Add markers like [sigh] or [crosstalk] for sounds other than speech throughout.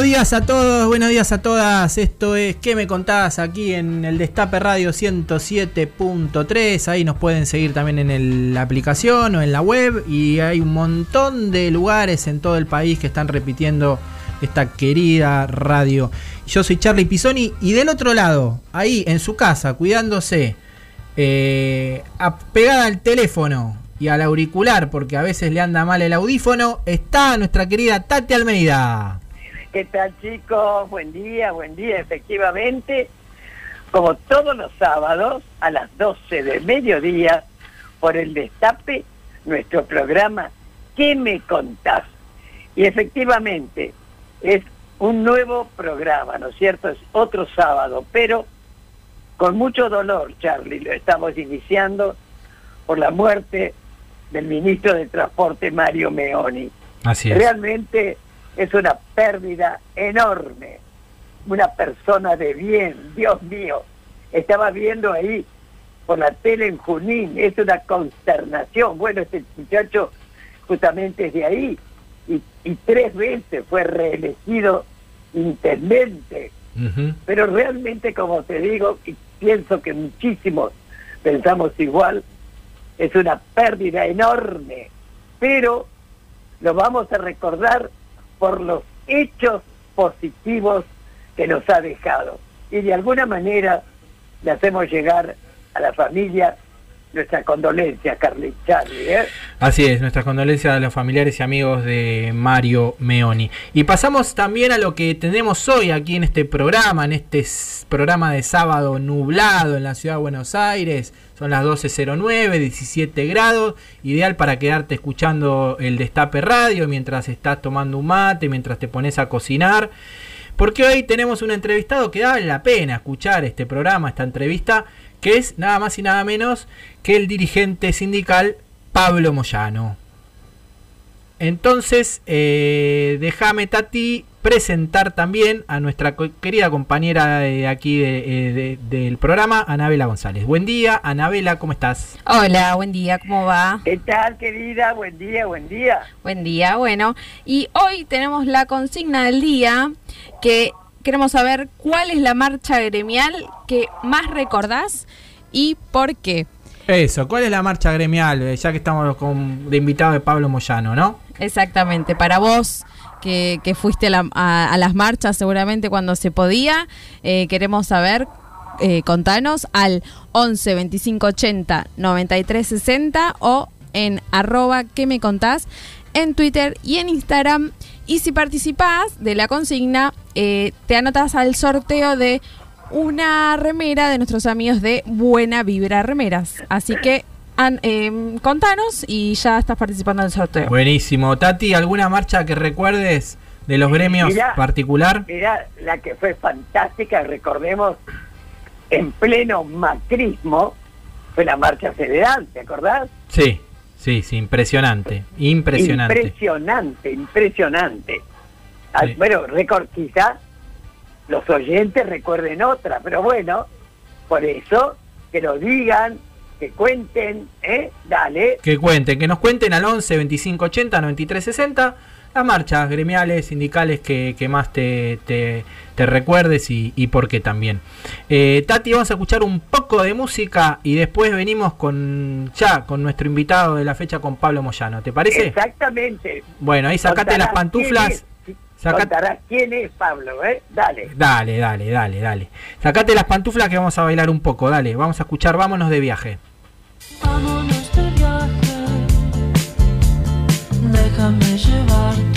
Buenos días a todos, buenos días a todas. Esto es ¿Qué me contás? Aquí en el Destape Radio 107.3. Ahí nos pueden seguir también en la aplicación o en la web. Y hay un montón de lugares en todo el país que están repitiendo esta querida radio. Yo soy Charlie Pisoni y del otro lado, ahí en su casa, cuidándose, eh, pegada al teléfono y al auricular, porque a veces le anda mal el audífono, está nuestra querida Tati Almeida. ¿Qué tal chicos? Buen día, buen día. Efectivamente, como todos los sábados a las 12 del mediodía, por el Destape, nuestro programa ¿Qué me contás? Y efectivamente, es un nuevo programa, ¿no es cierto? Es otro sábado, pero con mucho dolor, Charlie, lo estamos iniciando por la muerte del ministro de Transporte, Mario Meoni. Así Realmente es una pérdida enorme. Una persona de bien, Dios mío. Estaba viendo ahí por la tele en Junín, es una consternación. Bueno, este muchacho justamente es de ahí y, y tres veces fue reelegido intendente. Pero realmente, como te digo, y pienso que muchísimos pensamos igual, es una pérdida enorme. Pero lo vamos a recordar por los hechos positivos que nos ha dejado. Y de alguna manera le hacemos llegar a la familia nuestra condolencia, Carly Charlie. ¿eh? Así es, nuestras condolencias a los familiares y amigos de Mario Meoni. Y pasamos también a lo que tenemos hoy aquí en este programa, en este programa de sábado nublado en la ciudad de Buenos Aires. Son las 12.09, 17 grados, ideal para quedarte escuchando el Destape Radio mientras estás tomando un mate, mientras te pones a cocinar. Porque hoy tenemos un entrevistado que vale la pena escuchar este programa, esta entrevista, que es nada más y nada menos que el dirigente sindical Pablo Moyano. Entonces, eh, déjame, Tati, presentar también a nuestra querida compañera de aquí de- eh, de- del programa, Anabela González. Buen día, Anabela, ¿cómo estás? Hola, buen día, ¿cómo va? ¿Qué tal, querida? Buen día, buen día. Buen día, bueno. Y hoy tenemos la consigna del día que queremos saber cuál es la marcha gremial que más recordás y por qué. Eso, ¿cuál es la marcha gremial? Eh, Ya que estamos con, de invitado de Pablo Moyano, ¿no? Exactamente, para vos que, que fuiste a, la- a- a las marchas seguramente cuando se podía, eh, queremos saber, eh, contanos al 11 25 80 93 60 o en arroba que me contás en Twitter y en Instagram. Y si participás de la consigna, eh, te anotas al sorteo de una remera de nuestros amigos de Buena Vibra Remeras. Así que an- em, contanos y ya estás participando del sorteo. Buenísimo. Tati, ¿alguna marcha que recuerdes de los gremios Mirá. particular? Era la que fue fantástica, recordemos, en pleno macrismo, fue la marcha federal, ¿te acordás? Sí, sí, sí, impresionante. Impresionante. Impresionante, impresionante. Sí. Bueno, récord, quizá los oyentes recuerden otra, pero bueno, por eso, que lo digan, que cuenten, ¿eh? Dale. Que cuenten, que nos cuenten al 11 25 80 93 60 las marchas gremiales, sindicales que, que más te, te, te recuerdes y, y por qué también. Eh, Tati, vamos a escuchar un poco de música y después venimos con ya con nuestro invitado de la fecha, con Pablo Moyano. ¿Te parece? Exactamente. Bueno, ahí sacate las pantuflas. quién es, Saca- Contarás quién es Pablo, ¿eh? Dale. Dale, dale, dale, dale. Sacate las pantuflas que vamos a bailar un poco, dale. Vamos a escuchar Vámonos de viaje. Vámonos déjame llevarte sin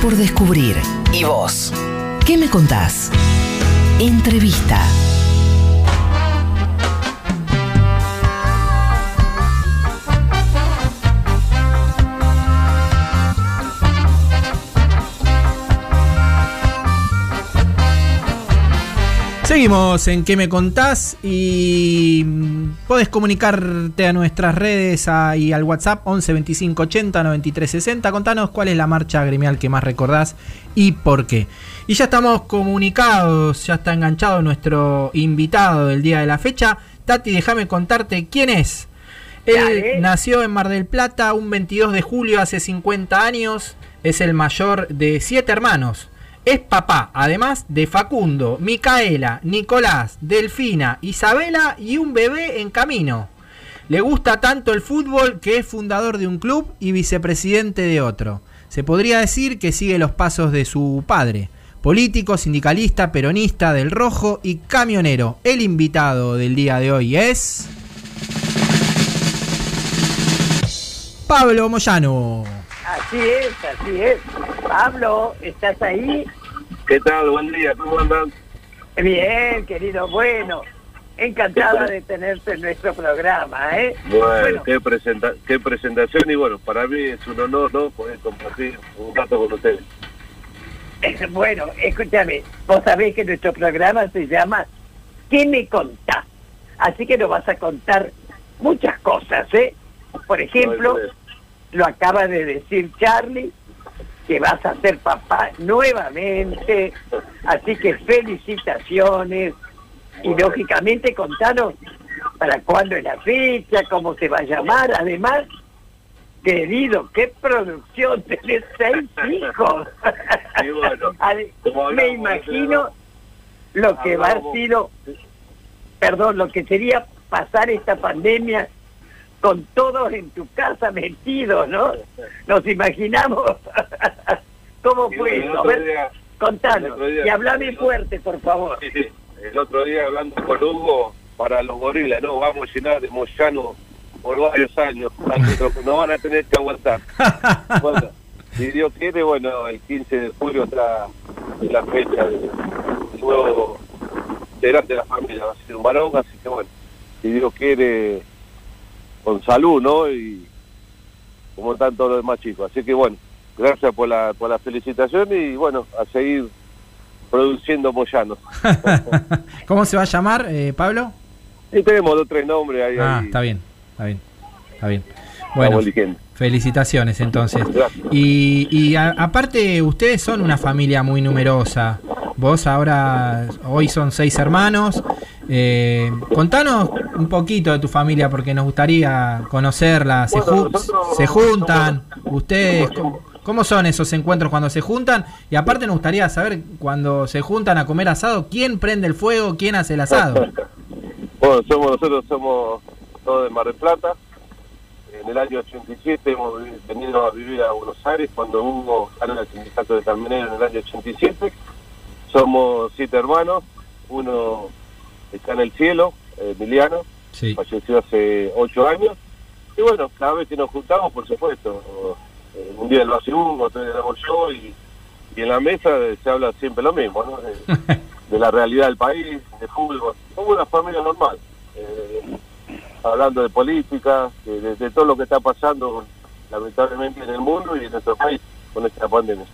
por descubrir. ¿Y vos? ¿Qué me contás? Entrevista. Seguimos en ¿Qué me contás? Y mm, podés comunicarte a nuestras redes y al WhatsApp 11 25 80 93 60. Contanos cuál es la marcha gremial que más recordás y por qué. Y ya estamos comunicados, ya está enganchado nuestro invitado del día de la fecha. Tati, déjame contarte quién es. Él Dale. nació en Mar del Plata un 22 de julio hace 50 años. Es el mayor de siete hermanos. Es papá, además de Facundo, Micaela, Nicolás, Delfina, Isabela y un bebé en camino. Le gusta tanto el fútbol que es fundador de un club y vicepresidente de otro. Se podría decir que sigue los pasos de su padre. Político, sindicalista, peronista del rojo y camionero. El invitado del día de hoy es... Pablo Moyano. Así es, así es. Pablo, ¿estás ahí? ¿Qué tal? Buen día, ¿cómo andan? Bien, querido, bueno. Encantada de tenerte en nuestro programa, ¿eh? Bueno, Qué, presenta qué presentación y bueno, para mí es un honor ¿no? poder compartir un rato con ustedes. Bueno, escúchame, vos sabés que nuestro programa se llama ¿Qué me contás? Así que nos vas a contar muchas cosas, ¿eh? Por ejemplo, No, lo acaba de decir Charlie, que vas a ser papá nuevamente, así que felicitaciones. Y lógicamente contanos para cuándo es la fecha, cómo se va a llamar, además, querido, qué producción, [laughs] tenés seis hijos. Bueno, [laughs] Me imagino lo que va a sido, perdón, lo que sería pasar esta pandemia con todos en tu casa metidos, ¿no? Nos imaginamos [laughs] cómo fue eso. Día- contanos el otro día- y hablame fuerte, por favor. Sí, sí. El otro día hablando con Hugo, para los gorilas, ¿no? Vamos a llenar de Moyano por varios años. No van a tener que aguantar. [laughs] Bueno, si Dios quiere, bueno, el 15 de julio está la fecha del nuevo integrante de la familia, va a ser un varón, así que bueno, si Dios quiere, con salud, ¿no? Y como están todos los demás chicos. Así que bueno, gracias por la, por la felicitación y bueno, a seguir produciendo Moyano. [laughs] ¿Cómo se va a llamar, eh, Pablo? Y tenemos dos tres nombres ahí. Ah, ahí. está bien, está bien, está bien. Estamos Bueno. Felicitaciones entonces. Gracias. Y, y a- aparte, ustedes son una familia muy numerosa. Vos ahora, hoy son seis hermanos. Eh, contanos un poquito de tu familia porque nos gustaría conocerla. Se, Bueno, ju- nosotros se juntan, ustedes, ¿cómo, cómo son esos encuentros cuando se juntan? Y aparte nos gustaría saber cuando se juntan a comer asado, ¿quién prende el fuego? ¿Quién hace el asado? [laughs] Bueno, somos nosotros somos todos de Mar del Plata. En el año 87 hemos venido a vivir a Buenos Aires cuando Hugo ganó el sindicato de camioneros en el año 87. Somos siete hermanos, uno está en el cielo, Emiliano, Sí. falleció hace ocho años, y bueno, cada vez que nos juntamos, por supuesto, eh, un día lo hace uno, otro día lo hago yo, y, y en la mesa se habla siempre lo mismo, ¿no? De, [laughs] de la realidad del país, de fútbol, como una familia normal. Eh, hablando de política, de, de- de todo lo que está pasando lamentablemente en el mundo y en nuestro país con esta pandemia.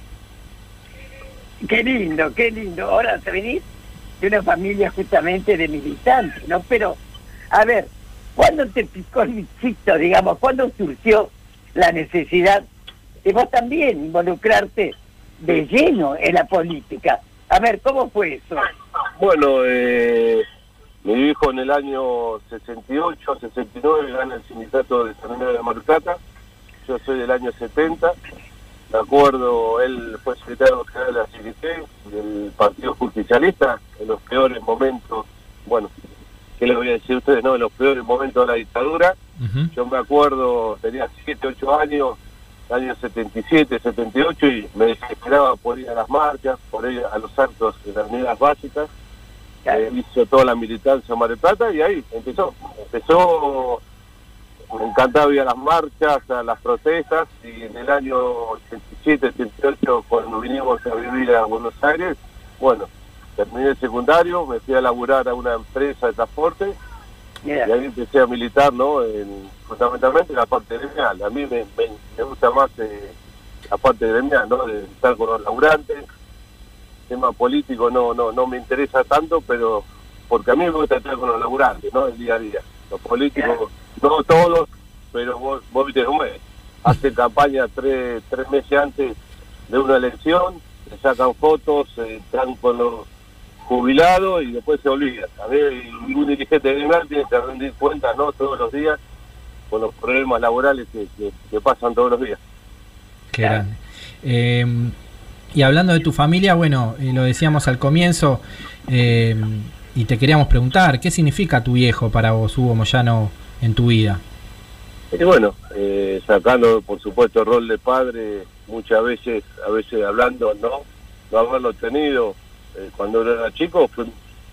Qué lindo, qué lindo. Ahora te venís de una familia justamente de militantes, ¿no? Pero, a ver, ¿cuándo te picó el bichito, digamos? ¿Cuándo surgió la necesidad de vos también involucrarte de lleno en la política? A ver, ¿cómo fue eso? Bueno, eh, mi hijo en el año 68, 69 gana el sindicato de San de Mar del Plata. Yo soy del año 70. De acuerdo, él fue secretario general de la CGT, del Partido Justicialista, en los peores momentos, bueno, ¿qué les voy a decir a ustedes? No, en los peores momentos de la dictadura. Yo me acuerdo, tenía 7, 8 años, año 77, 78, y me desesperaba por ir a las marchas, por ir a los actos de las medidas básicas. Eh, hizo toda la militancia Mar del Plata y ahí empezó. Empezó, me encantaba ir a las marchas, a las protestas, y en el año 87, 88, cuando vinimos a vivir a Buenos Aires, bueno, terminé el secundario, me fui a laburar a una empresa de transporte, y ahí empecé a militar, ¿no? En, fundamentalmente en la parte gremial. A mí me, me, me gusta más eh, la parte gremial, ¿no? De estar con los laburantes. Tema político no no no me interesa tanto, pero porque a mí me gusta estar con los laburantes, ¿no? El día a día. Los políticos, no todos, pero vos, vos viste cómo es. Hacen campaña tres, tres meses antes de una elección, se sacan fotos, eh, están con los jubilados y después se olvidan. A ver, y un dirigente gremial tiene que rendir cuentas, ¿no? Todos los días con los problemas laborales que, que- que pasan todos los días. Qué grande. Eh, y hablando de tu familia, bueno, eh, lo decíamos al comienzo, eh, y te queríamos preguntar, ¿qué significa tu viejo para vos, Hugo Moyano, en tu vida? Bueno, eh, sacando por supuesto el rol de padre, muchas veces, a veces hablando, no, no haberlo tenido eh, cuando era chico, fue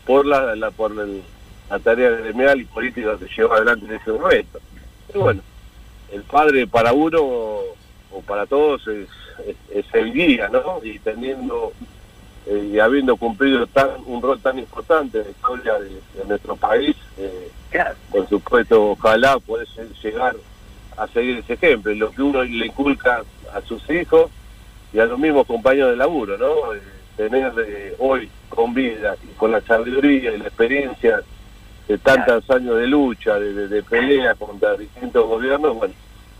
por la, la por la tarea gremial y política que llevó adelante en ese momento. Y bueno, el padre para uno o para todos es, es, es el guía, ¿no? Y teniendo eh, y habiendo cumplido tan un rol tan importante en la historia de, de nuestro país, eh, por supuesto, ojalá pueda llegar a seguir ese ejemplo, y lo que uno le inculca a sus hijos y a los mismos compañeros de laburo, ¿no? Eh, tener eh, hoy con vida y con la sabiduría y la experiencia de tantos años de lucha, de, de, de pelea contra distintos gobiernos, bueno,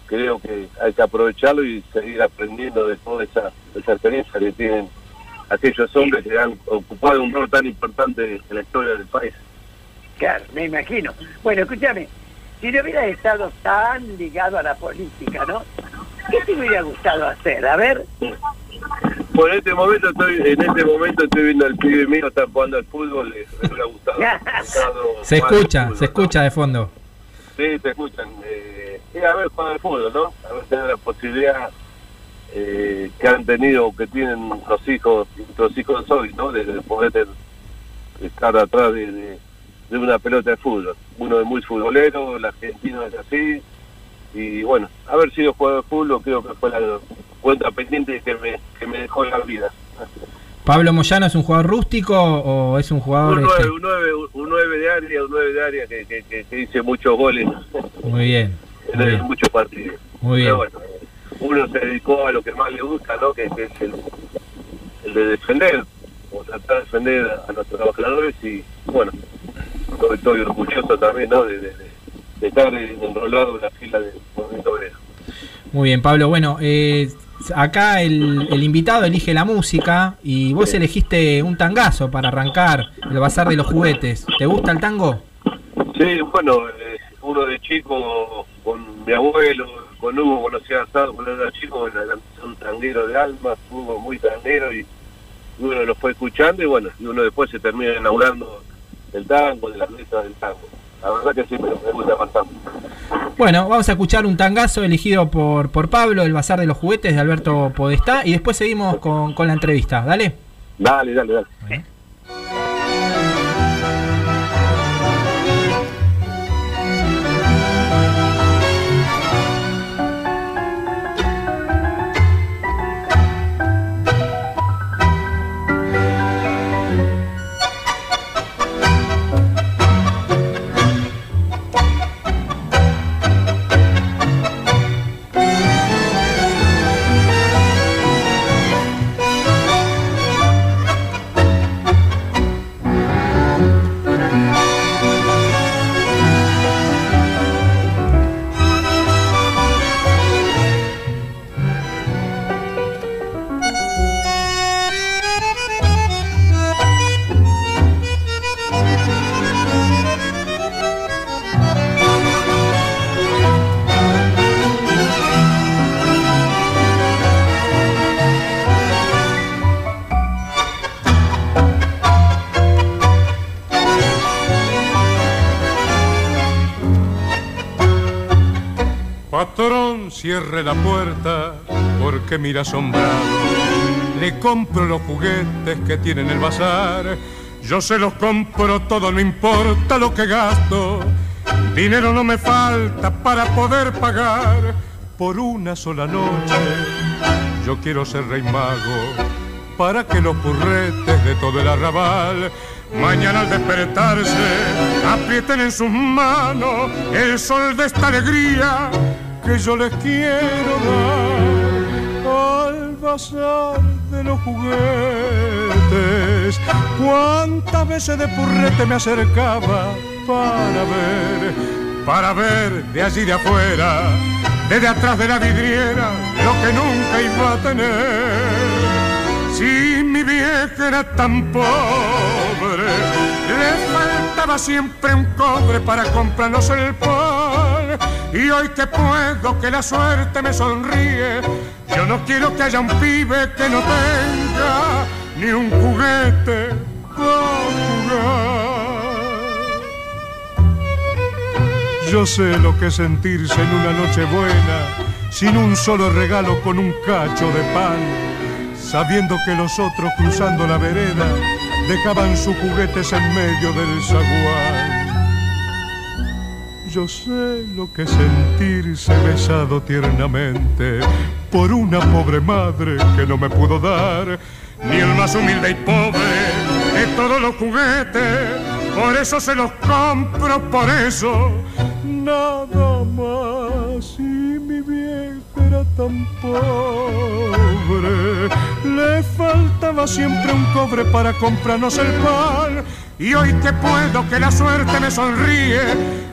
creo que hay que aprovecharlo y seguir aprendiendo de toda esa, esa experiencia que tienen aquellos hombres que han ocupado un rol tan importante en la historia del país. claro, me imagino. Bueno, escúchame, si no hubieras estado tan ligado a la política, ¿no? ¿Qué te hubiera gustado hacer? A ver, en este momento estoy, en este momento estoy viendo al pibe mío está jugando al fútbol, le, hubiera gustado. [laughs] gustado Se escucha, fútbol, se ¿no? escucha de fondo. Sí, se escuchan. Eh, a ver jugar al fútbol, ¿no? A ver tener la posibilidad eh, que han tenido que tienen los hijos, los hijos hoy, ¿no? De, de poder estar atrás de, de, de una pelota de fútbol. Uno es muy futbolero, el argentino es así. Y bueno, haber sido jugador de fútbol creo que fue la cuenta pendiente que me, que me dejó la vida. ¿Pablo Moyano es un jugador rústico o es un jugador... Un este, 9, un 9, un 9 de área, un 9 de área que, que, que, que hice muchos goles Muy bien, muy en bien. muchos partidos. Muy bien. Pero bueno, uno se dedicó a lo que más le gusta, ¿no? Que, es el, el de defender, o tratar de defender a los trabajadores y bueno, estoy, estoy orgulloso también, ¿no? De, de, de- de estar enrolado en la fila del movimiento obrero. Muy bien, Pablo. Bueno, eh, acá el, el invitado elige la música y vos elegiste un tangazo para arrancar el bazar de los juguetes. ¿Te gusta el tango? Sí, bueno, eh, uno de chico con mi abuelo, con Hugo, conocía a Asado cuando era chico, era un tanguero de alma, Hugo muy tanguero y, uno lo fue escuchando y bueno, y uno después se termina enamorando del tango, de las letras del tango. La verdad que sí, me, me gusta bastante. Bueno, vamos a escuchar un tangazo elegido por, por Pablo, el bazar de los juguetes de Alberto Podestá, y después seguimos con, con la entrevista. Dale. Dale, dale, dale. Cierre la puerta porque mira asombrado. Le compro los juguetes que tiene en el bazar. Yo se los compro todo, no importa lo que gasto. Dinero no me falta para poder pagar por una sola noche. Yo quiero ser rey mago para que los curretes de todo el arrabal mañana al despertarse aprieten en sus manos el sol de esta alegría que yo les quiero dar al bazar de los juguetes. Cuántas veces de purrete me acercaba para ver, para ver de allí de afuera, desde atrás de la vidriera, lo que nunca iba a tener. Si mi vieja era tan pobre, le faltaba siempre un cobre para comprarnos el pan. Y hoy que puedo, que la suerte me sonríe, yo no quiero que haya un pibe que no tenga ni un juguete jugar. Yo sé lo que es sentirse en una noche buena, sin un solo regalo con un cacho de pan, sabiendo que los otros cruzando la vereda dejaban sus juguetes en medio del zaguán. Yo sé lo que sentirse besado tiernamente por una pobre madre que no me pudo dar ni el más humilde y pobre de todos los juguetes. Por eso se los compro, por eso nada más. Y mi vieja era tan pobre, le faltaba siempre un cobre para comprarnos el pan. Y hoy que puedo, que la suerte me sonríe,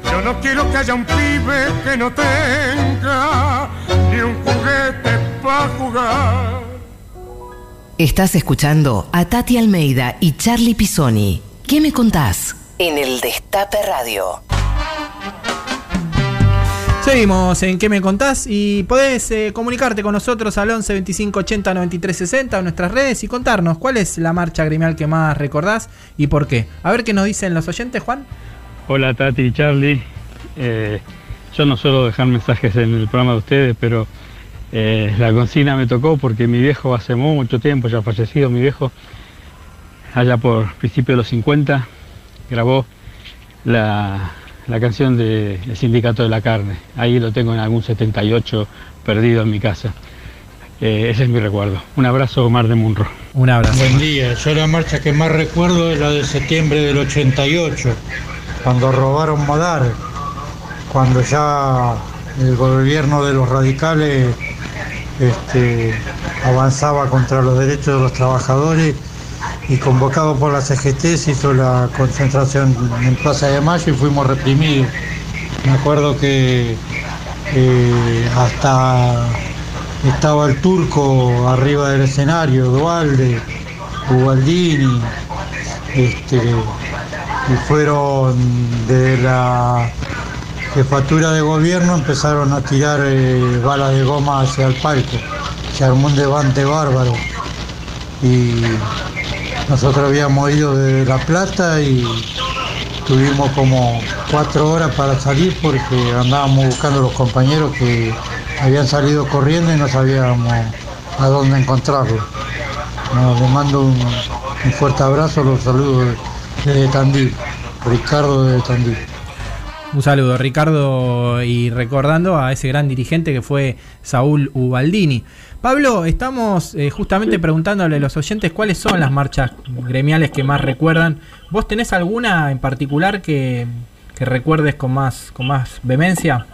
yo no quiero que haya un pibe que no tenga ni un juguete para jugar. Estás escuchando a Tati Almeida y Charlie Pisoni. ¿Qué me contás? En el Destape Radio. Seguimos en ¿Qué me contás? Y podés eh, comunicarte con nosotros al 11 25 80 93 60 en nuestras redes y contarnos cuál es la marcha gremial que más recordás y por qué. A ver qué nos dicen los oyentes, Juan. Hola Tati y Charlie. Eh, yo no suelo dejar mensajes en el programa de ustedes, pero eh, la consigna me tocó porque mi viejo hace mucho tiempo, ya fallecido mi viejo, allá por principios de los 50, grabó la, la canción del Sindicato de la Carne. Ahí lo tengo en algún 78 perdido en mi casa. Eh, ese es mi recuerdo. Un abrazo, Omar de Munro. Un abrazo. Buen día. Yo la marcha que más recuerdo es la de septiembre del 88, cuando robaron Modar, cuando ya el gobierno de los radicales este, avanzaba contra los derechos de los trabajadores y convocado por la CGT se hizo la concentración en Plaza de Mayo y fuimos reprimidos. Me acuerdo que eh, hasta estaba el turco arriba del escenario, Dualde, Ubaldini, este, y fueron de la jefatura de gobierno empezaron a tirar eh, balas de goma hacia el parque. Se armó un levante bárbaro. Y nosotros habíamos ido de La Plata y tuvimos como cuatro horas para salir porque andábamos buscando los compañeros que habían salido corriendo y no sabíamos a dónde encontrarlos. No, les mando un, fuerte abrazo, los saludos desde Tandil, Ricardo de Tandil. Un saludo, Ricardo, y recordando a ese gran dirigente que fue Saúl Ubaldini. Pablo, estamos eh, justamente preguntándole a los oyentes cuáles son las marchas gremiales que más recuerdan. ¿Vos tenés alguna en particular que, que recuerdes con más, con más vehemencia?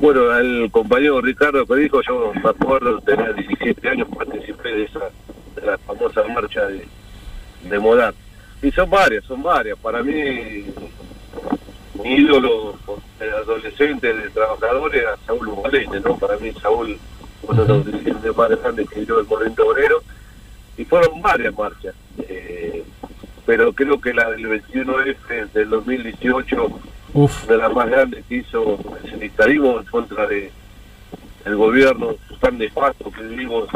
Bueno, el compañero Ricardo que dijo, yo me acuerdo, tenía 17 años, participé de esa de la famosa marcha de, de. Y son varias, son varias. Para mí, mi ídolo de adolescente, de trabajadores, era Saúl Ubalene, ¿no? Para mí Saúl, uno de los dirigentes más grandes que dio el movimiento obrero. Y fueron varias marchas. Eh, pero creo que la del 21F del 2018 Uf. de las más grandes que hizo el sindicalismo en contra de el gobierno tan nefasto que vivimos,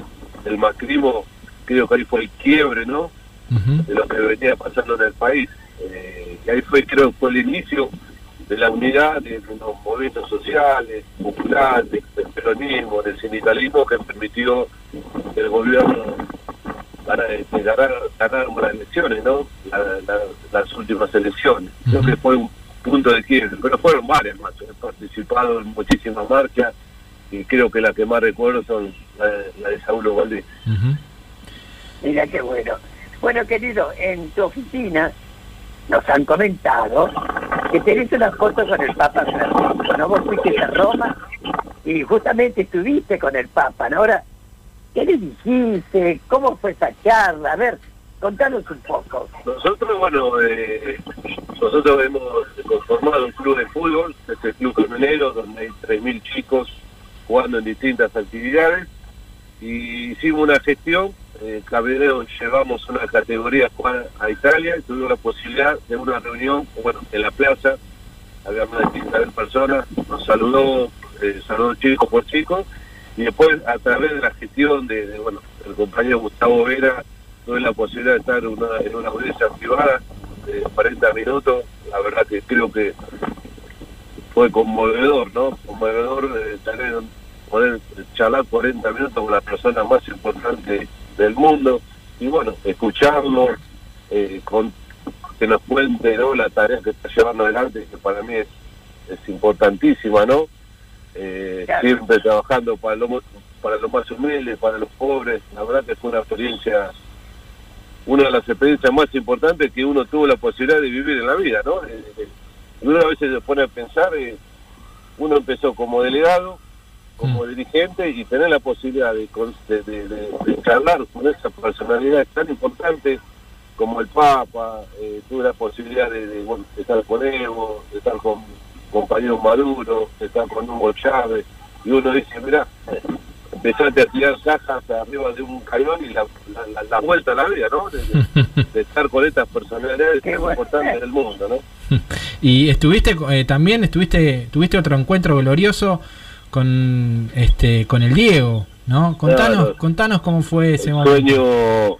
el macrismo, creo que ahí fue el quiebre, ¿no? De lo que venía pasando en el país. Eh, y ahí fue, creo, fue el inicio de la unidad de, los movimientos sociales, populares, del peronismo, del sindicalismo que permitió que el gobierno ganara, este, ganar, ganar unas elecciones, ¿no? La- la- las últimas elecciones. Creo que fue un punto de quiebre, pero fueron varias más. He participado en muchísimas marchas y creo que la que más recuerdo son la, la de Saulo Valdés. Mira qué bueno. Bueno, querido, en tu oficina nos han comentado que tenés una foto con el Papa Francisco, ¿no? Vos fuiste a Roma y justamente estuviste con el Papa, ¿no? Ahora, ¿qué le dijiste? ¿Cómo fue esa charla? A ver, contanos un poco. Nosotros, bueno, eh, nosotros hemos conformado un club de fútbol, es el Club Camionero, donde hay 3.000 chicos jugando en distintas actividades. Y hicimos una gestión, eh, Camionero llevamos una categoría a Italia y tuvimos la posibilidad de una reunión, bueno, en la plaza, había más de 15.000 personas, nos saludó, eh, saludó chico por chico, y después a través de la gestión de, bueno, el compañero Gustavo Vera, tuve la posibilidad de estar una, en una audiencia privada de 40 minutos, la verdad que creo que fue conmovedor, ¿no? Conmovedor eh, tener, poder charlar 40 minutos con la persona más importante del mundo y bueno, escucharlo, eh, con, que nos cuente ¿no? la tarea que está llevando adelante, que para mí es, es importantísima, ¿no? Eh, Claro. Siempre trabajando para lo, para los más humildes, para los pobres, la verdad que fue una experiencia una de las experiencias más importantes que uno tuvo la posibilidad de vivir en la vida, ¿no? Eh, eh, uno a veces se pone a pensar, eh, uno empezó como delegado, como dirigente y tener la posibilidad de, con- de, de- de- de charlar con esa personalidad tan importante como el Papa, eh, tuve la posibilidad de, de, bueno, de estar con Evo, de estar con compañeros Maduro, de estar con Hugo Chávez, y uno dice, mira, empezaste a tirar cajas arriba de un cañón y la, la, la- la vuelta a la vida, ¿no? De, de- [laughs] de estar con estas personalidades tan importantes del mundo, ¿no? [laughs] Y estuviste eh, también, estuviste, tuviste otro encuentro glorioso con este con el Diego, ¿no? Contanos, Claro. contanos cómo fue ese el momento. sueño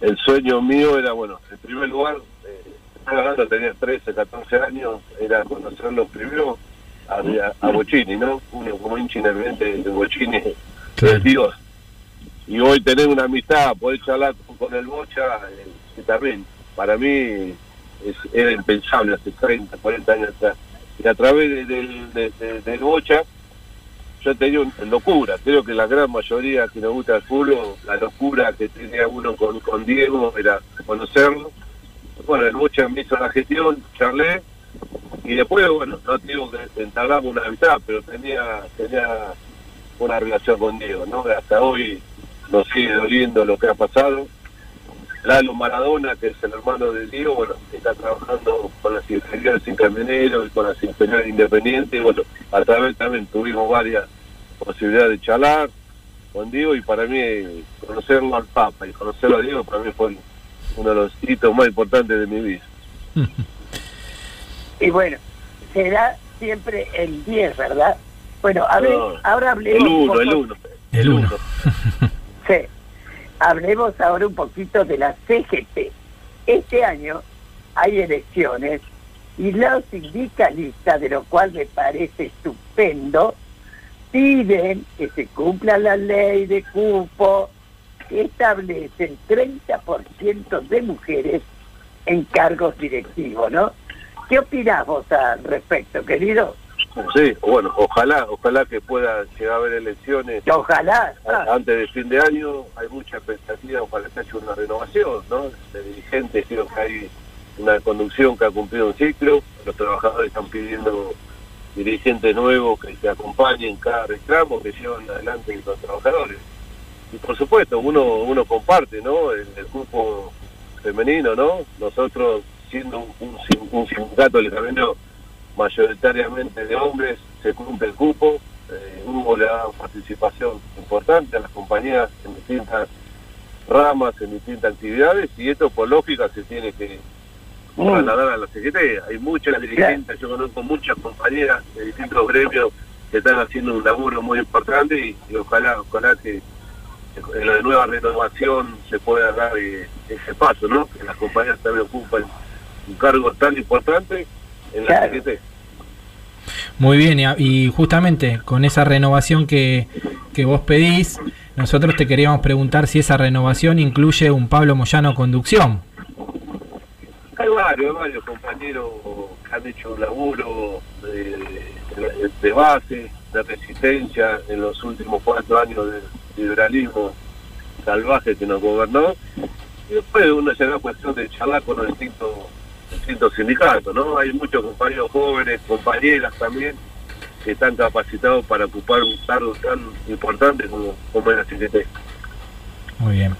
el sueño mío era bueno en primer lugar eh, tenía 13 14 años era conocerlo primero a, a, Bocini no uno como hincha inherente de Bocini es Dios y hoy tener una amistad poder charlar con, el Bocha eh, también para mí es, era impensable hace 30 40 años atrás y a través de- del de, de- del Bocha yo tenía un- locura, creo que la gran mayoría que nos gusta el fútbol, la locura que tenía uno con, con Diego era conocerlo. Bueno, el Bocha me hizo la gestión, charlé, y después, bueno, no digo que entablamos una amistad, pero tenía, tenía una relación con Diego, ¿no? Hasta hoy nos sigue doliendo lo que ha pasado. Lalo Maradona, que es el hermano de Diego, bueno, está trabajando con las inferiores sin camionero y con las inferiores independientes. y Bueno, a través también tuvimos varias posibilidades de charlar con Diego y para mí eh, conocerlo al Papa y conocerlo a Diego para mí fue uno de los hitos más importantes de mi vida. [laughs] Y bueno, será siempre el 10, ¿verdad? Bueno, a ver, No, ahora hablemos... El un uno, poco- el uno. El uno. Sí. Hablemos ahora un poquito de la CGT. Este año hay elecciones y los sindicalistas, de lo cual me parece estupendo, piden que se cumpla la ley de cupo que establece el 30% de mujeres en cargos directivos, ¿no? ¿Qué opinás vos al respecto, querido? Sí, bueno, ojalá, ojalá que pueda llegar a haber elecciones Ojalá. a- antes del fin de año. Hay mucha expectativa para que haya una renovación, ¿no? De dirigentes, creo que hay una conducción que ha cumplido un ciclo. Los trabajadores están pidiendo dirigentes nuevos que se acompañen cada reclamo, que lleven adelante los trabajadores. Y por supuesto, uno uno comparte, ¿no? El, el grupo femenino, ¿no? Nosotros, siendo un, un sindicato del camino mayoritariamente de hombres, se cumple el cupo. Eh, hubo la participación importante a las compañías en distintas ramas, en distintas actividades, y esto por lógica se tiene que trasladar a la CGT. Hay muchas dirigentes, yo conozco muchas compañeras de distintos gremios que están haciendo un laburo muy importante y, y ojalá, ojalá que en la nueva renovación se pueda dar eh, ese paso, ¿no? Que las compañías también ocupan un cargo tan importante en la Claro. CGT. Muy bien, y, justamente con esa renovación que, que vos pedís, nosotros te queríamos preguntar si esa renovación incluye un Pablo Moyano conducción. Hay varios, hay varios compañeros que han hecho un laburo de, de- de base, de resistencia en los últimos cuatro años del liberalismo salvaje que nos gobernó. Y después uno se da cuestión de charlar con los distintos, distintos sindicatos, ¿no? Hay muchos compañeros jóvenes, compañeras también, que están capacitados para ocupar un cargo tan importante como, como es la CGT. Muy bien.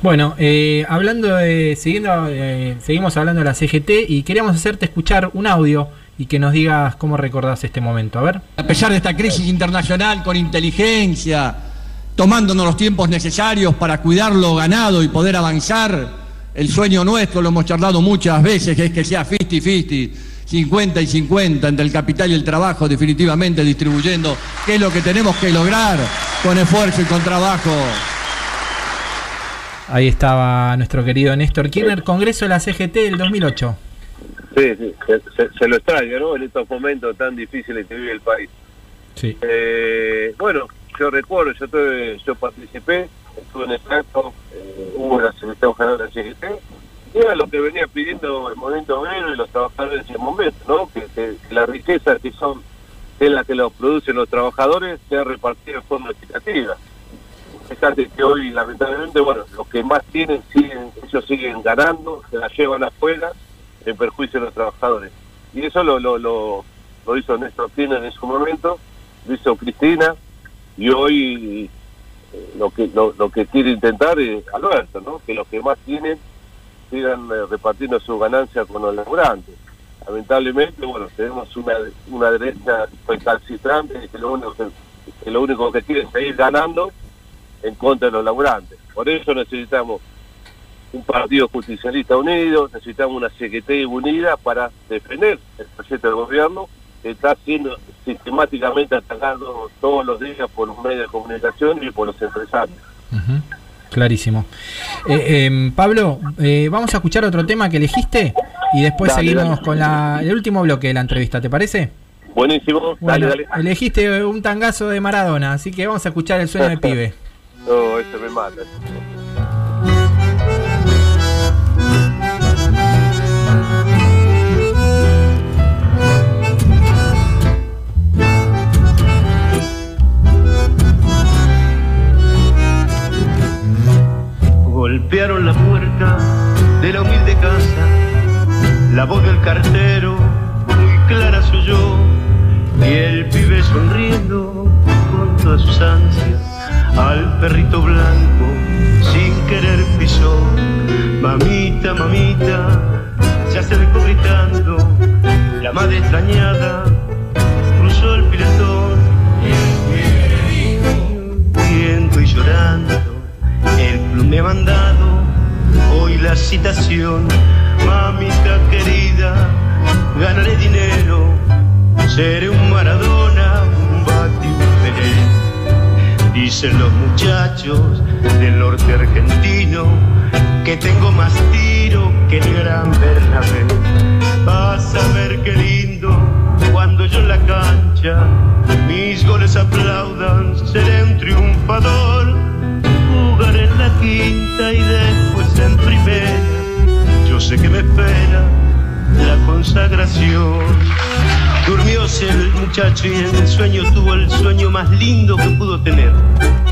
Bueno, eh, hablando de, siguiendo, eh, seguimos hablando de la CGT y queríamos hacerte escuchar un audio y que nos digas cómo recordás este momento. A ver. A pesar de esta crisis internacional con inteligencia, tomándonos los tiempos necesarios para cuidar lo ganado y poder avanzar, el sueño nuestro, lo hemos charlado muchas veces, que es que sea 50-50, 50 y 50 entre el capital y el trabajo, definitivamente distribuyendo, que es lo que tenemos que lograr con esfuerzo y con trabajo. Ahí estaba nuestro querido Néstor Kirchner, Congreso de la CGT del 2008. Sí, sí, se, se- se lo extraña, ¿no? En estos momentos tan difíciles que vive el país. Sí. Eh, bueno, yo recuerdo, yo tuve, yo participé, estuve en el acto, eh, hubo la secretaria general de CGT, y era lo que venía pidiendo el movimiento obrero y los trabajadores en ese momento, ¿no? Que, que- que la riqueza que son, es la que los producen los trabajadores, sea repartida de forma equitativa. Fíjate que hoy, lamentablemente, bueno, los que más tienen, siguen, ellos siguen ganando, se la llevan afuera, en perjuicio de los trabajadores. Y eso lo, lo, lo, lo hizo Néstor Kirchner en su momento, lo hizo Cristina, y hoy lo que lo, que quiere intentar es Alberto, ¿no? Que los que más tienen sigan eh, repartiendo su ganancia con los laburantes. Lamentablemente, bueno, tenemos una, una derecha recalcitrante que lo único que, que lo único que quiere es seguir ganando en contra de los laburantes. Por eso necesitamos un partido justicialista unido, necesitamos una CGT unida para defender el proyecto del gobierno está siendo sistemáticamente atacado todos los días por los medios de comunicación y por los empresarios. Clarísimo. Eh, em, Pablo, eh, vamos a escuchar otro tema que elegiste y después Dale, seguimos dale. con la, el último bloque de la entrevista, ¿te parece? Buenísimo, Bueno, dale, dale. elegiste un tangazo de Maradona, así que vamos a escuchar el sueño de [laughs] pibe. No, eso me mata. Golpearon la puerta de la humilde casa, la voz del cartero muy clara se oyó, y el pibe sonriendo con todas sus ansias al perrito blanco sin querer pisó. Mamita, mamita, se acercó gritando, la madre extrañada hoy la citación. Mamita querida, ganaré dinero. Seré un Maradona, un Bati. Dicen los muchachos del norte argentino que tengo más tiro que el gran Bernabé. Vas a ver qué lindo cuando yo en la cancha mis goles aplaudan, seré un triunfador. En la quinta y después en primera. Yo sé que me espera la consagración. Durmióse el muchacho y en el sueño tuvo el sueño más lindo que pudo tener.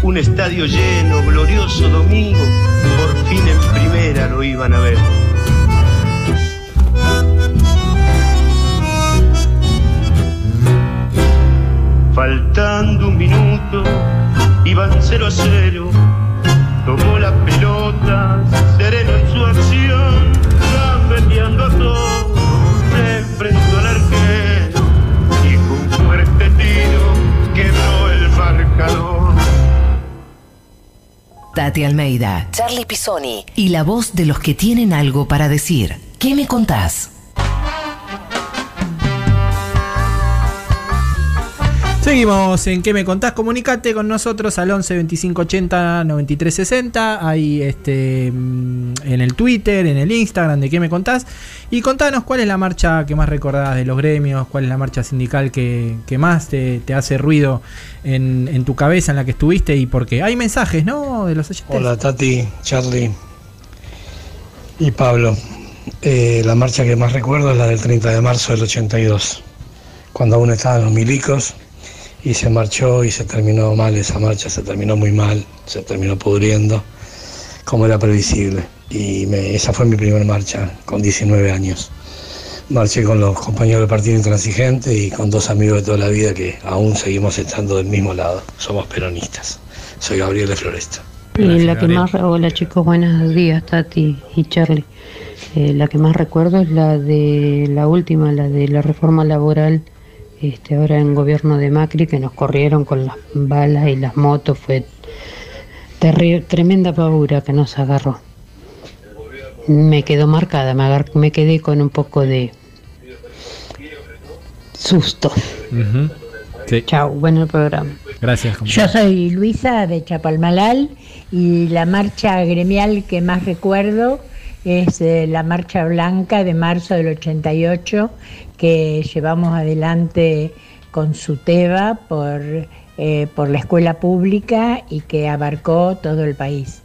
Un estadio lleno, glorioso domingo, por fin en primera lo iban a ver. Faltando un minuto, iban 0 a 0. Tomó la pelota, sereno en su acción, gambeteando a todos, se enfrentó al arquero y con fuerte tiro quebró el marcador. Tati Almeida, Charlie Pisoni y la voz de los que tienen algo para decir. ¿Qué me contás? Seguimos en ¿Qué me contás? Comunicate con nosotros al 11 25 80 93 60. Ahí este, mm, en el Twitter, en el Instagram de ¿Qué me contás? Y contanos cuál es la marcha que más recordás de los gremios, cuál es la marcha sindical que, que más te, te hace ruido en, en tu cabeza, en la que estuviste y por qué. Hay mensajes, ¿no? De los oyentes. Hola Tati, Charlie y Pablo. Eh, la marcha que más recuerdo es la del 30 de marzo del 82, cuando aún estaban los milicos y se marchó y se terminó mal esa marcha, se terminó muy mal, se terminó pudriendo, como era previsible. Y me- esa fue mi primera marcha, con 19 años. Marché con los compañeros del Partido Intransigente y con dos amigos de toda la vida que aún seguimos estando del mismo lado. Somos peronistas. Soy Gabriel de Floresta. Y la que más, hola chicos, buenos días, Tati y Charlie. Eh, la que más recuerdo es la de la última, la de la reforma laboral, este, ahora en gobierno de Macri, que nos corrieron con las balas y las motos, fue tremenda pavura que nos agarró. Me quedó marcada, me, agar- me quedé con un poco de susto. Chao, bueno programa. Gracias. Yo soy Luisa de Chapalmalal y la marcha gremial que más recuerdo es eh, la marcha blanca de marzo del 88 que llevamos adelante con SUTEBA por, eh, por la escuela pública y que abarcó todo el país.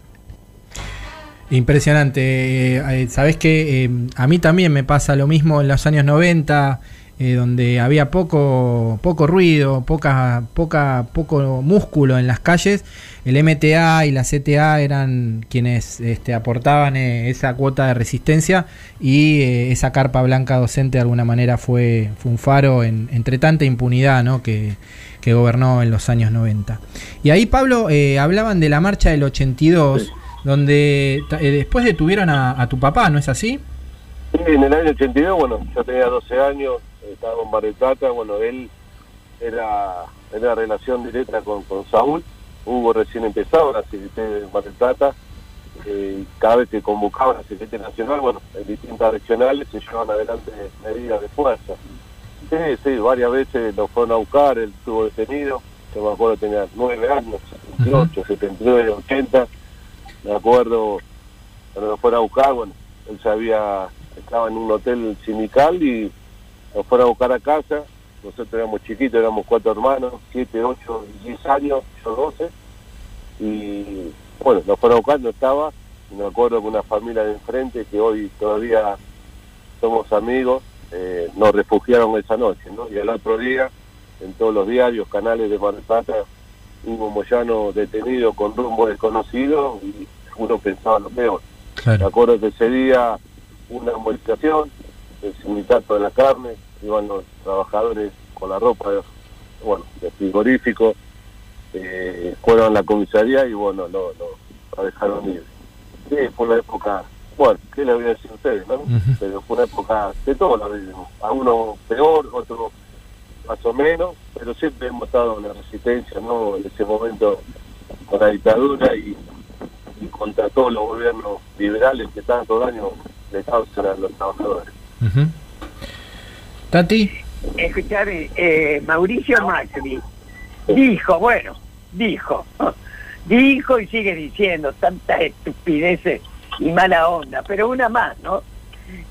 Impresionante. Eh, eh, Sabes que a mí también me pasa lo mismo en los años 90, eh, donde había poco, poco ruido, poca, poca, poco músculo en las calles. El MTA y la CTA eran quienes este, aportaban eh, esa cuota de resistencia y eh, esa carpa blanca docente de alguna manera fue, fue un faro en- entre tanta impunidad ¿no? que, que gobernó en los años 90. Y ahí, Pablo, eh, hablaban de la marcha del 82 donde ta- eh, después detuvieron a, a tu papá, ¿no es así? Sí, en el año 82, bueno, yo tenía 12 años, estaba en Mar del Plata, bueno, él era, era relación directa con, con Saúl, Hugo recién empezaba la CGT de Mar del Plata, eh, cada vez que convocaba la CGT Nacional, bueno, en distintas regionales se llevaban adelante medidas de fuerza. Sí, sí, varias veces lo fueron a buscar, él estuvo detenido, yo me acuerdo tenía 9 años, 78, 79, 80, me acuerdo cuando lo fueron a buscar, bueno, él sabía, estaba en un hotel sindical y nos fueron a buscar a casa, nosotros éramos chiquitos, éramos cuatro hermanos, siete, ocho diez años, yo doce, y bueno, nos fueron a buscar, no estaba, y me acuerdo que una familia de enfrente que hoy todavía somos amigos, eh, nos refugiaron esa noche, ¿no? Y al otro día, en todos los diarios, canales de Mar del Plata, Hugo Moyano detenido con rumbo desconocido y uno pensaba lo peor. Me acuerdo que ese día una movilización del sindicato de la carne, iban los trabajadores con la ropa, bueno, de frigorífico, eh, fueron a la comisaría y bueno, lo, lo, lo dejaron libre. Sí, fue una época, bueno, ¿qué le voy a decir a ustedes, no? Pero fue una época de todo la vivimos, a uno peor, otro más o menos, pero siempre hemos estado en la resistencia, ¿no? En ese momento con la dictadura y, y contra todos los gobiernos liberales que tanto daño le causan a los trabajadores. Tati. Escuchame, eh, Mauricio Macri dijo, bueno, dijo, [laughs] dijo y sigue diciendo tantas estupideces y mala onda, pero una más, ¿no?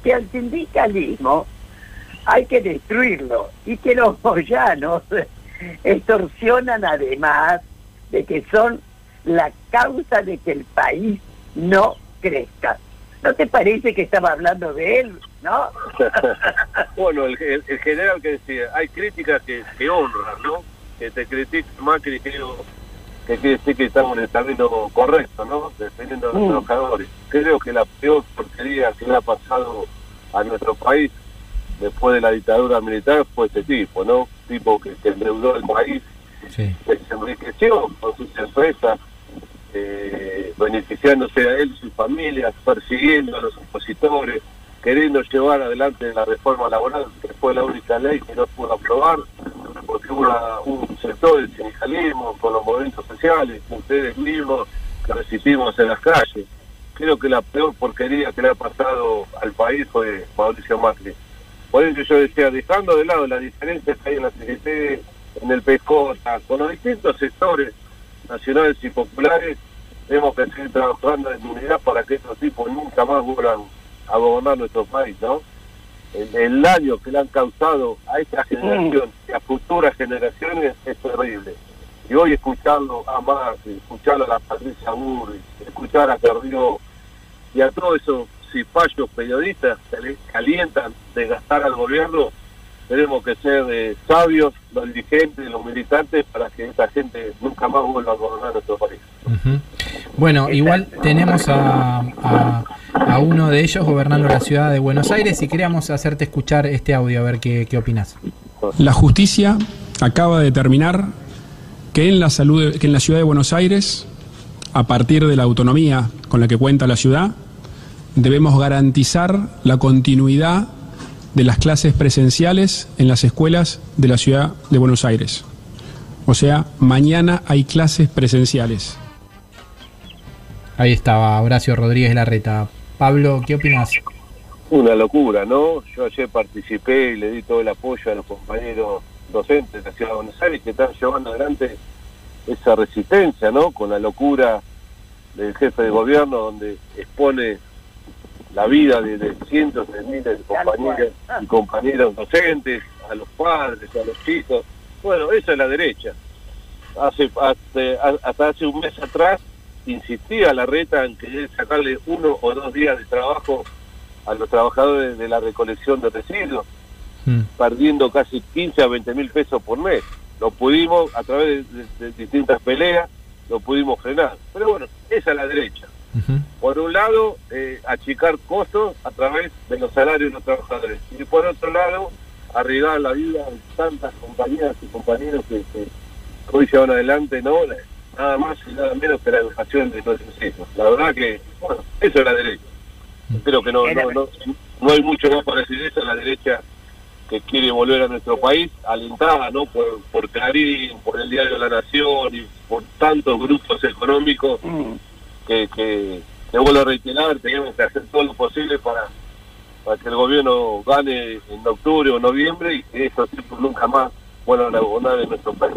Que al sindicalismo hay que destruirlo y que los [laughs] boyanos extorsionan además de que son la causa de que el país no crezca. ¿No te parece que estaba hablando de él, no? [laughs] bueno, el, el- el general que decía, hay críticas que, que honran, ¿no? Que te critica Macri, creo que quiere decir que estamos en el camino correcto, ¿no? Defendiendo a los Mm. trabajadores. Creo que la peor porquería que le ha pasado a nuestro país después de la dictadura militar fue este tipo, ¿no? Tipo que, que endeudó el país, que se enriqueció con sus empresas, eh, beneficiándose a él y su familia, persiguiendo a los opositores, queriendo llevar adelante la reforma laboral, que fue la única ley que no pudo aprobar, porque hubo un sector del sindicalismo con los movimientos sociales, ustedes mismos que resistimos en las calles. Creo que la peor porquería que le ha pasado al país fue Mauricio Macri. Por eso yo decía, dejando de lado las diferencias que hay en la CGT en el PJ, con los distintos sectores nacionales y populares, tenemos que seguir trabajando en unidad para que estos tipos nunca más vuelvan a gobernar nuestro país, ¿no? El, el daño que le han causado a esta generación y a futuras generaciones es terrible. Y hoy escucharlo a Macri, escucharlo a la Patricia Burri, escuchar a Carrió y a todos esos cipayos periodistas que le calientan de gastar al gobierno, tenemos que ser eh, sabios, los dirigentes, los militantes, para que esta gente nunca más vuelva a gobernar nuestro país. Bueno, igual tenemos a, a, a uno de ellos gobernando la ciudad de Buenos Aires y queríamos hacerte escuchar este audio a ver qué, qué opinas. La justicia acaba de determinar que en la salud, que en la ciudad de Buenos Aires, a partir de la autonomía con la que cuenta la ciudad, debemos garantizar la continuidad de las clases presenciales en las escuelas de la ciudad de Buenos Aires. O sea, mañana hay clases presenciales. Ahí estaba Horacio Rodríguez Larreta. Pablo, ¿qué opinas? Una locura, ¿no? Yo ayer participé y le di todo el apoyo a los compañeros docentes de la Ciudad de Buenos Aires que están llevando adelante esa resistencia, ¿no? Con la locura del jefe de gobierno donde expone la vida de, de cientos de miles de compañeras y compañeros docentes, a los padres, a los chicos. Bueno, eso es la derecha. Hace, hasta hace un mes atrás insistía la reta en querer sacarle uno o dos días de trabajo a los trabajadores de la recolección de residuos, perdiendo casi 15 a 20 mil pesos por mes. Lo pudimos, a través de, de- de distintas peleas, lo pudimos frenar. Pero bueno, esa es la derecha. Por un lado, eh, achicar costos a través de los salarios de los trabajadores. Y por otro lado, arriesgar la vida de tantas compañeras y compañeros que, que hoy llevan adelante, ¿no? Nada más y nada menos que la educación de nuestros hijos. La verdad que, bueno, eso es la derecha. Creo que no, no, no, no hay mucho más para decir eso, la derecha que quiere volver a nuestro país, alentada ¿no? por, por Clarín, por el Diario La Nación y por tantos grupos económicos que, que, que vuelvo a reiterar, tenemos que hacer todo lo posible para, para que el gobierno gane en octubre o noviembre y que esos tipos nunca más vuelvan a gobernar en nuestro país.